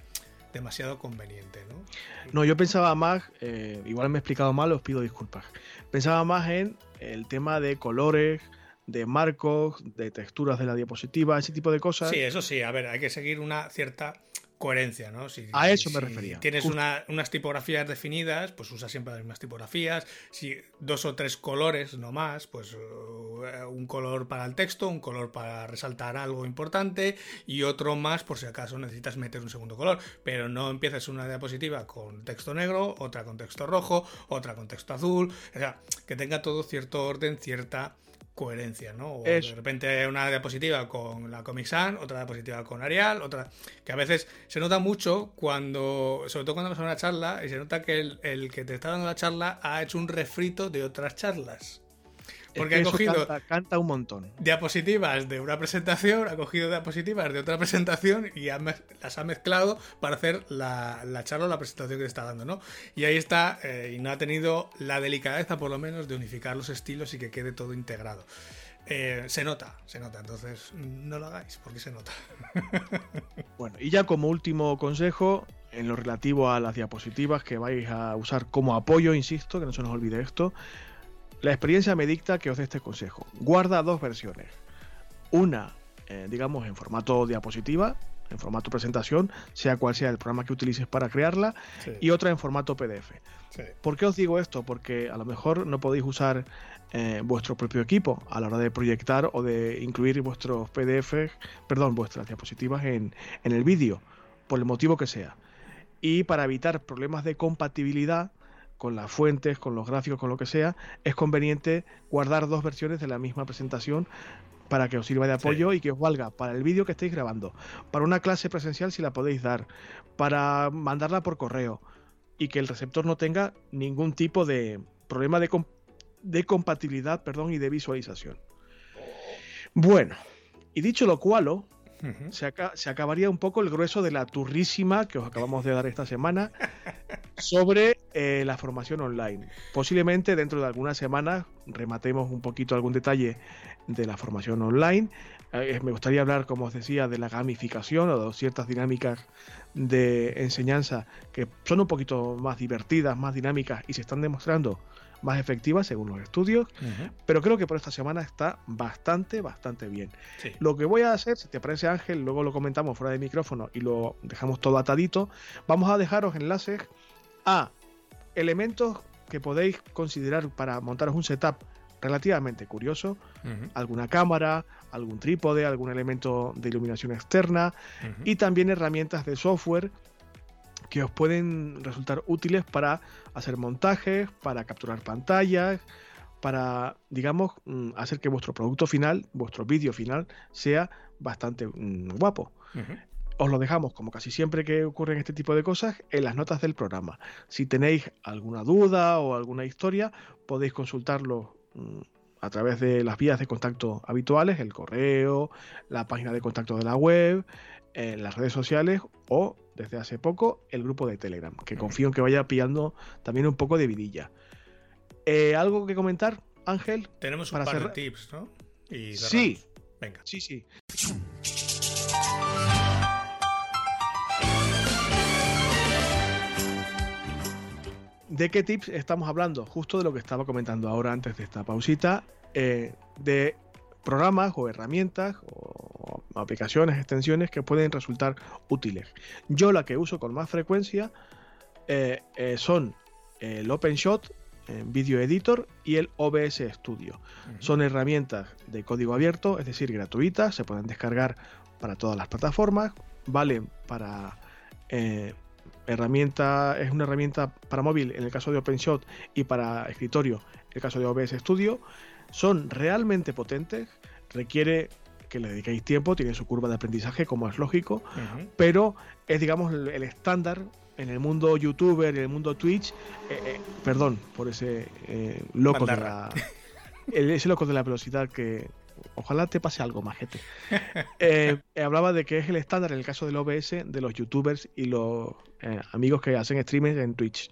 demasiado conveniente, ¿no? No, yo pensaba más, eh, igual me he explicado mal, os pido disculpas. Pensaba más en el tema de colores, de marcos, de texturas de la diapositiva, ese tipo de cosas. Sí, eso sí, a ver, hay que seguir una cierta coherencia, ¿no? Si, a eso me refería. Tienes unas tipografías definidas, pues usa siempre las mismas tipografías. Si dos o tres colores, no más, pues uh, un color para el texto, un color para resaltar algo importante y otro más por si acaso necesitas meter un segundo color. Pero no empieces una diapositiva con texto negro, otra con texto rojo, otra con texto azul. O sea, que tenga todo cierto orden, cierta coherencia, ¿no? O de repente una diapositiva con la Comic Sans, otra diapositiva con Arial, otra. que a veces se nota mucho cuando. sobre todo cuando vas a una charla, y se nota que el, el que te está dando la charla ha hecho un refrito de otras charlas. Porque ha cogido. Canta, un montón. Diapositivas de una presentación, ha cogido diapositivas de otra presentación y las ha mezclado para hacer la, charla o la presentación que está dando, ¿no? Y ahí está, eh, y no ha tenido la delicadeza, por lo menos, de unificar los estilos y que quede todo integrado. Eh, se nota, se nota, entonces no lo hagáis porque se nota. bueno, y ya como último consejo, en lo relativo a las diapositivas que vais a usar como apoyo, insisto, que no se nos olvide esto, la experiencia me dicta que os dé este consejo. Guarda dos versiones. Una, eh, digamos, en formato diapositiva, en formato presentación, sea cual sea el programa que utilices para crearla, y otra en formato PDF. ¿Por qué os digo esto? Porque a lo mejor no podéis usar eh, vuestro propio equipo a la hora de proyectar o de incluir vuestros PDF, perdón, vuestras diapositivas en, en el vídeo, por el motivo que sea. Y para evitar problemas de compatibilidad, con las fuentes, con los gráficos, con lo que sea, es conveniente guardar dos versiones de la misma presentación para que os sirva de apoyo y que os valga para el vídeo que estéis grabando, para una clase presencial si la podéis dar, para mandarla por correo y que el receptor no tenga ningún tipo de problema de, de compatibilidad perdón, y de visualización. Bueno, y dicho lo cual, se, se, acabaría un poco el grueso de la turrísima que os acabamos de dar esta semana sobre eh, la formación online. Posiblemente dentro de algunas semanas rematemos un poquito algún detalle de la formación online. Eh, me gustaría hablar, como os decía, de la gamificación o de ciertas dinámicas de enseñanza que son un poquito más divertidas, más dinámicas y se están demostrando más efectivas según los estudios, pero creo que por esta semana está bastante, bastante bien. Lo que voy a hacer, si te parece Ángel, luego lo comentamos fuera de micrófono y lo dejamos todo atadito, vamos a dejaros enlaces a elementos que podéis considerar para montaros un setup relativamente curioso, alguna cámara, algún trípode, algún elemento de iluminación externa y también herramientas de software que os pueden resultar útiles para hacer montajes, para capturar pantallas, para, digamos, mm, hacer que vuestro producto final, vuestro vídeo final, sea bastante mm, guapo. Os lo dejamos, como casi siempre que ocurren este tipo de cosas, en las notas del programa. Si tenéis alguna duda o alguna historia, podéis consultarlo mm, a través de las vías de contacto habituales, el correo, la página de contacto de la web, en las redes sociales o desde hace poco el grupo de Telegram, que confío en que vaya pillando también un poco de vidilla. Eh, ¿Algo que comentar, Ángel? Tenemos un par de tips, ¿no? sí. Venga. Sí, sí. ¿De qué tips estamos hablando? Justo de lo que estaba comentando ahora antes de esta pausita, eh, de programas o herramientas o aplicaciones, extensiones que pueden resultar útiles. Yo la que uso con más frecuencia eh, eh, son el OpenShot, Video Editor y el OBS Studio. Son herramientas de código abierto, es decir, gratuitas, se pueden descargar para todas las plataformas, valen para herramienta, es una herramienta para móvil en el caso de OpenShot y para escritorio en el caso de OBS Studio. Son realmente potentes, requiere que le dediquéis tiempo, tiene su curva de aprendizaje, como es lógico, pero es, digamos, el, estándar en el mundo youtuber, en el mundo Twitch, eh, eh, perdón por ese eh, loco de la, ese loco de la velocidad que ojalá te pase algo, majete. hablaba de que es el estándar en el caso del OBS de los youtubers y los amigos que hacen streaming en Twitch.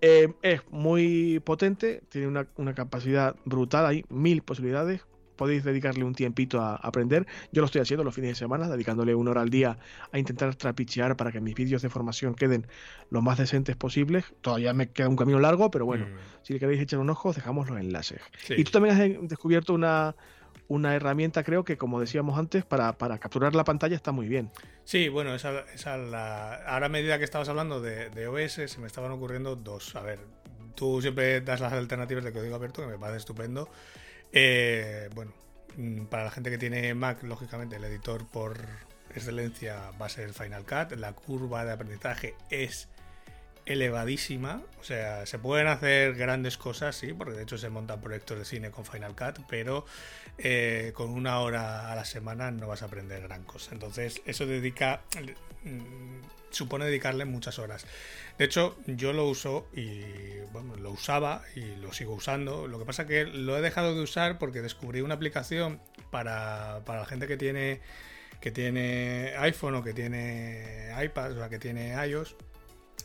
es muy potente, tiene una, una, capacidad brutal, hay mil posibilidades, podéis dedicarle un tiempito a aprender. Yo lo estoy haciendo los fines de semana, dedicándole una hora al día a intentar trapichear para que mis vídeos de formación queden lo más decentes posibles. Todavía me queda un camino largo, pero bueno, mm. si le queréis echar un ojo, dejamos los enlaces. Y tú también has descubierto una, una herramienta, creo que como decíamos antes, para, capturar la pantalla está muy bien. Sí, bueno, esa, esa la... ahora a medida que estabas hablando de, de, OS, se me estaban ocurriendo dos. A ver, tú siempre das las alternativas de código abierto, que me parece estupendo. Eh, bueno, mm, para la gente que tiene Mac, lógicamente el editor por excelencia va a ser Final Cut. La curva de aprendizaje es elevadísima. O sea, se pueden hacer grandes cosas, sí, porque de hecho se montan proyectos de cine con Final Cut, pero eh, con una hora a la semana no vas a aprender gran cosa. Entonces, eso dedica. Supone dedicarle muchas horas. De hecho, yo lo uso y bueno, lo usaba y lo sigo usando. Lo que pasa que lo he dejado de usar porque descubrí una aplicación para, para la gente que tiene que tiene iPhone o que tiene iPad, o sea, que tiene iOS,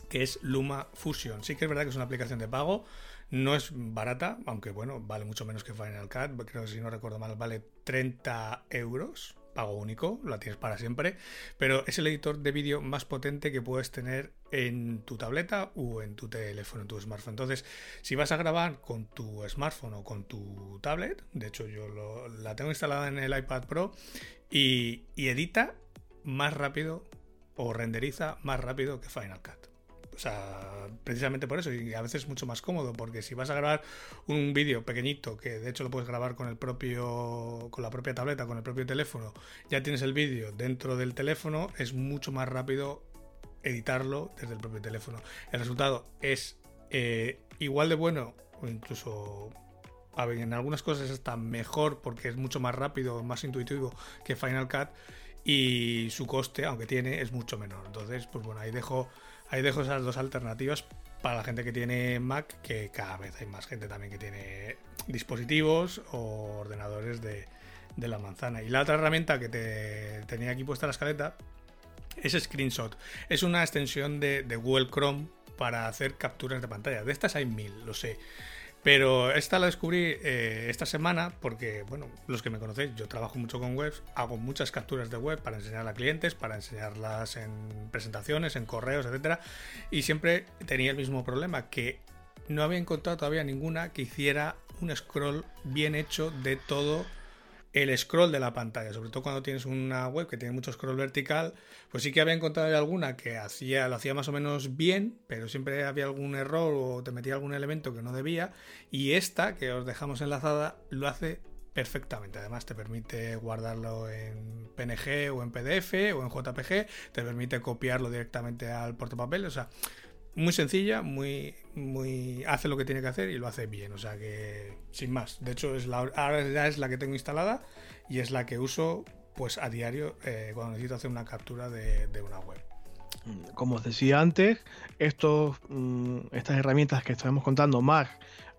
que es Luma Fusion. Sí que es verdad que es una aplicación de pago, no es barata, aunque bueno, vale mucho menos que Final Cut, creo que si no recuerdo mal, vale 30 euros pago único, la tienes para siempre, pero es el editor de vídeo más potente que puedes tener en tu tableta o en tu teléfono, en tu smartphone. Entonces, si vas a grabar con tu smartphone o con tu tablet, de hecho yo la tengo instalada en el iPad Pro y edita más rápido o renderiza más rápido que Final Cut. O sea, precisamente por eso, y a veces es mucho más cómodo, porque si vas a grabar un vídeo pequeñito, que de hecho lo puedes grabar con el propio, con la propia tableta, con el propio teléfono, ya tienes el vídeo dentro del teléfono, es mucho más rápido editarlo desde el propio teléfono. El resultado es eh, igual de bueno, o incluso a ver, en algunas cosas está mejor porque es mucho más rápido, más intuitivo que Final Cut y su coste, aunque tiene, es mucho menor. Entonces, pues bueno, ahí dejo Ahí dejo esas dos alternativas para la gente que tiene Mac, que cada vez hay más gente también que tiene dispositivos o ordenadores de, la manzana. Y la otra herramienta que te tenía aquí puesta en la escaleta es Screenshot. Es una extensión de, de Google Chrome para hacer capturas de pantalla. De estas hay mil, lo sé. Pero esta la descubrí eh, esta semana porque, bueno, los que me conocéis, yo trabajo mucho con webs, hago muchas capturas de web para enseñar a clientes, para enseñarlas en presentaciones, en correos, etcétera, y siempre tenía el mismo problema que no había encontrado todavía ninguna que hiciera un scroll bien hecho de todo el scroll de la pantalla, sobre todo cuando tienes una web que tiene mucho scroll vertical, pues sí que había encontrado alguna que hacía, lo hacía más o menos bien, pero siempre había algún error o te metía algún elemento que no debía, y esta, que os dejamos enlazada, lo hace perfectamente. Además te permite guardarlo en PNG o en PDF o en JPG, te permite copiarlo directamente al portapapel, muy sencilla, muy, muy hace lo que tiene que hacer y lo hace bien, o sea que sin más. De hecho es la, ahora ya es la que tengo instalada y es la que uso pues a diario eh, cuando necesito hacer una captura de, una web. Como os decía antes, estos, mm, estas herramientas que estamos contando, más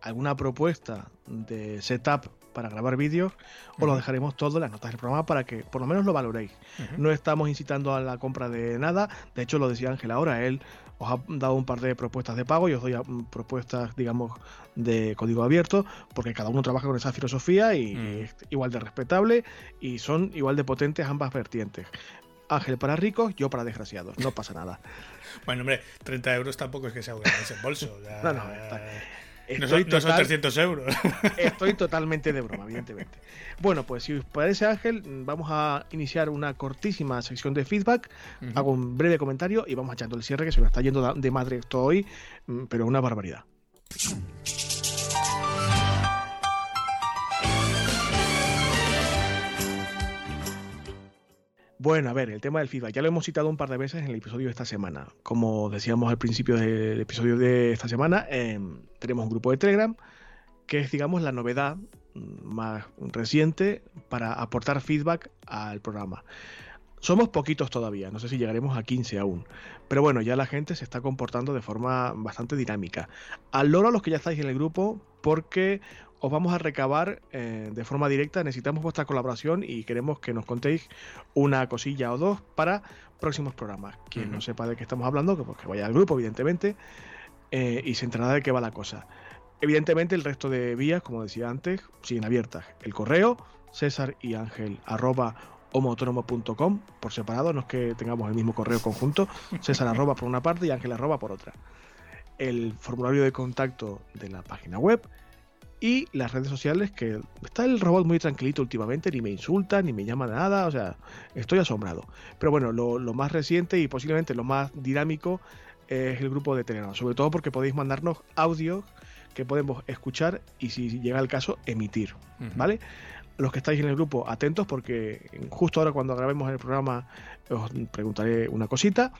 alguna propuesta de setup para grabar vídeos, os lo dejaremos todo en las notas del programa para que por lo menos lo valoréis. No estamos incitando a la compra de nada, de hecho lo decía Ángel ahora, él os ha dado un par de propuestas de pago y os doy mm, propuestas, digamos, de código abierto, porque cada uno trabaja con esa filosofía y mm. es igual de respetable y son igual de potentes ambas vertientes. Ángel para ricos, yo para desgraciados, no pasa nada. bueno, hombre, 30 euros tampoco es que sea un ese bolso. no, no, Estoy no, son, 300 euros. Estoy totalmente de broma, evidentemente. Bueno, pues si os parece, Ángel, vamos a iniciar una cortísima sección de feedback. Hago un breve comentario y vamos echando el cierre, que se me está yendo de madre esto hoy, mm, pero una barbaridad. Bueno, a ver, el tema del feedback. Ya lo hemos citado un par de veces en el episodio de esta semana. Como decíamos al principio del episodio de esta semana, em, tenemos un grupo de Telegram que es, digamos, la novedad más reciente para aportar feedback al programa. Somos poquitos todavía, no sé si llegaremos a 15 aún. Pero bueno, ya la gente se está comportando de forma bastante dinámica. Al loro a los que ya estáis en el grupo, porque os vamos a recabar eh, de forma directa. Necesitamos vuestra colaboración y queremos que nos contéis una cosilla o dos para próximos programas. Quien no sepa de qué estamos hablando, que, pues, vaya al grupo, evidentemente, eh, y se enterará de qué va la cosa. Evidentemente, el resto de vías, como decía antes, siguen abiertas. El correo, César y Ángel, arroba homoautónomo.com por separado, no es que tengamos el mismo correo conjunto, César arroba por una parte y Ángel arroba por otra. El formulario de contacto de la página web, y las redes sociales que está el robot muy tranquilito últimamente, ni me insulta, ni me llama nada, o sea, estoy asombrado. Pero bueno, lo, más reciente y posiblemente lo más dinámico es el grupo de Telegram, sobre todo porque podéis mandarnos audios que podemos escuchar y si llega el caso emitir, ¿vale? Los que estáis en el grupo, atentos porque justo ahora cuando grabemos el programa os preguntaré una cosita,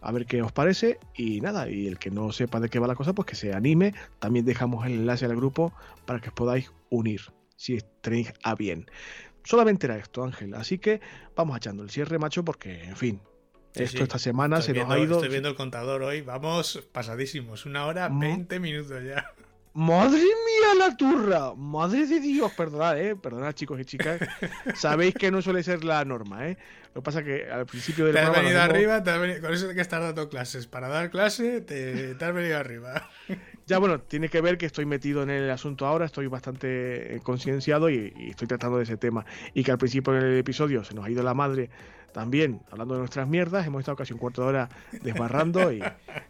a ver qué os parece y nada, y el que no sepa de qué va la cosa, pues que se anime. También dejamos el enlace al grupo para que os podáis unir, si tenéis a bien. Solamente era esto, Ángel, así que vamos echando el cierre, macho, porque, en fin, esto esta semana se nos ha ido. Estoy viendo el contador hoy, vamos pasadísimos, una hora, 20 minutos ya. Madre mía la turra, madre de Dios, perdonad, eh, perdonad chicos y chicas, sabéis que no suele ser la norma, eh. Lo que pasa es que al principio del Te has venido arriba, con eso de que estás dando clases, para dar clase te, has venido arriba. Ya bueno, tiene que ver que estoy metido en el asunto ahora, estoy bastante eh, concienciado y, y estoy tratando de ese tema. Y que al principio del episodio se nos ha ido la madre también hablando de nuestras mierdas, hemos estado casi un cuarto de hora desbarrando y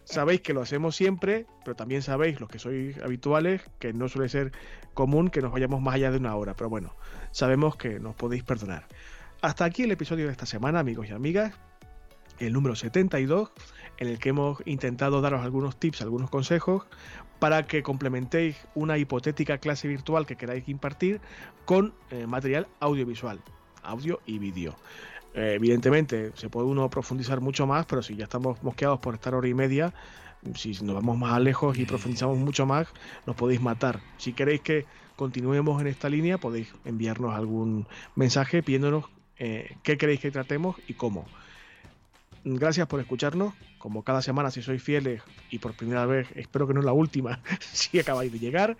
sabéis que lo hacemos siempre, pero también sabéis, los que sois habituales, que no suele ser común que nos vayamos más allá de una hora, pero bueno, sabemos que nos podéis perdonar. Hasta aquí el episodio de esta semana, amigos y amigas, el número 72, en el que hemos intentado daros algunos tips, algunos consejos para que complementéis una hipotética clase virtual que queráis impartir con eh, material audiovisual, audio y vídeo. Eh, evidentemente, se puede uno profundizar mucho más, pero si ya estamos mosqueados por estar hora y media, si nos vamos más lejos y profundizamos mucho más, nos podéis matar. Si queréis que continuemos en esta línea, podéis enviarnos algún mensaje pidiéndonos eh, qué queréis que tratemos y cómo. Gracias por escucharnos. Como cada semana, si sois fieles y por primera vez, espero que no es la última, si acabáis de llegar.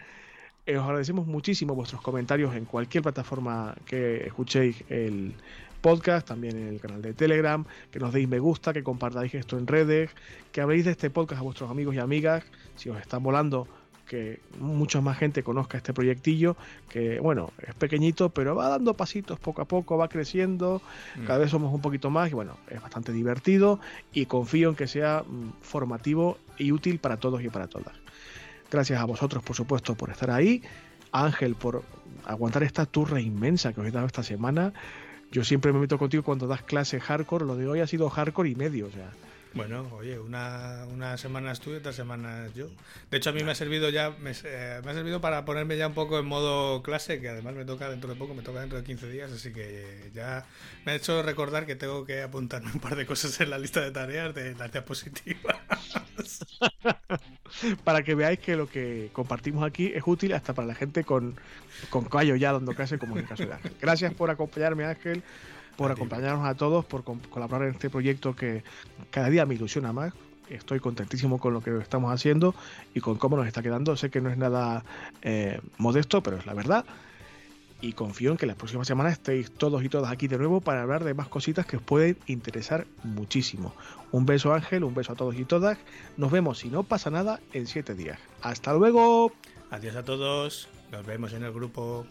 Eh, os agradecemos muchísimo vuestros comentarios en cualquier plataforma que escuchéis el, podcast, también en el canal de Telegram, que nos deis me gusta, que compartáis esto en redes, que habléis de este podcast a vuestros amigos y amigas, si os está volando que mucha más gente conozca este proyectillo, que bueno, es pequeñito, pero va dando pasitos poco a poco, va creciendo, mm. cada vez somos un poquito más y bueno, es bastante divertido y confío en que sea mm, formativo y útil para todos y para todas. Gracias a vosotros, por supuesto, por estar ahí. Ángel, por aguantar esta turra inmensa que os he dado esta semana. Yo siempre me meto contigo cuando das clase hardcore, lo de hoy ha sido hardcore y medio, o sea. Bueno, oye, una, una semana y otra semana yo. De hecho, a mí me ha servido ya, me, eh, me, ha servido para ponerme ya un poco en modo clase, que además me toca dentro de poco, me toca dentro de 15 días, así que ya me ha hecho recordar que tengo que apuntarme un par de cosas en la lista de tareas de las diapositivas. para que veáis que lo que compartimos aquí es útil hasta para la gente con, con callo ya dando clase, como en el caso de Ángel. Gracias por acompañarme, Ángel, por acompañarnos a todos, por colaborar en este proyecto que cada día me ilusiona más. Estoy contentísimo con lo que estamos haciendo y con cómo nos está quedando. Sé que no es nada eh, modesto, pero es la verdad y confío en que la próxima semana estéis todos y todas aquí de nuevo para hablar de más cositas que os pueden interesar muchísimo. Un beso Ángel, un beso a todos y todas. Nos vemos si no pasa nada en siete días. Hasta luego. Adiós a todos. Nos vemos en el grupo.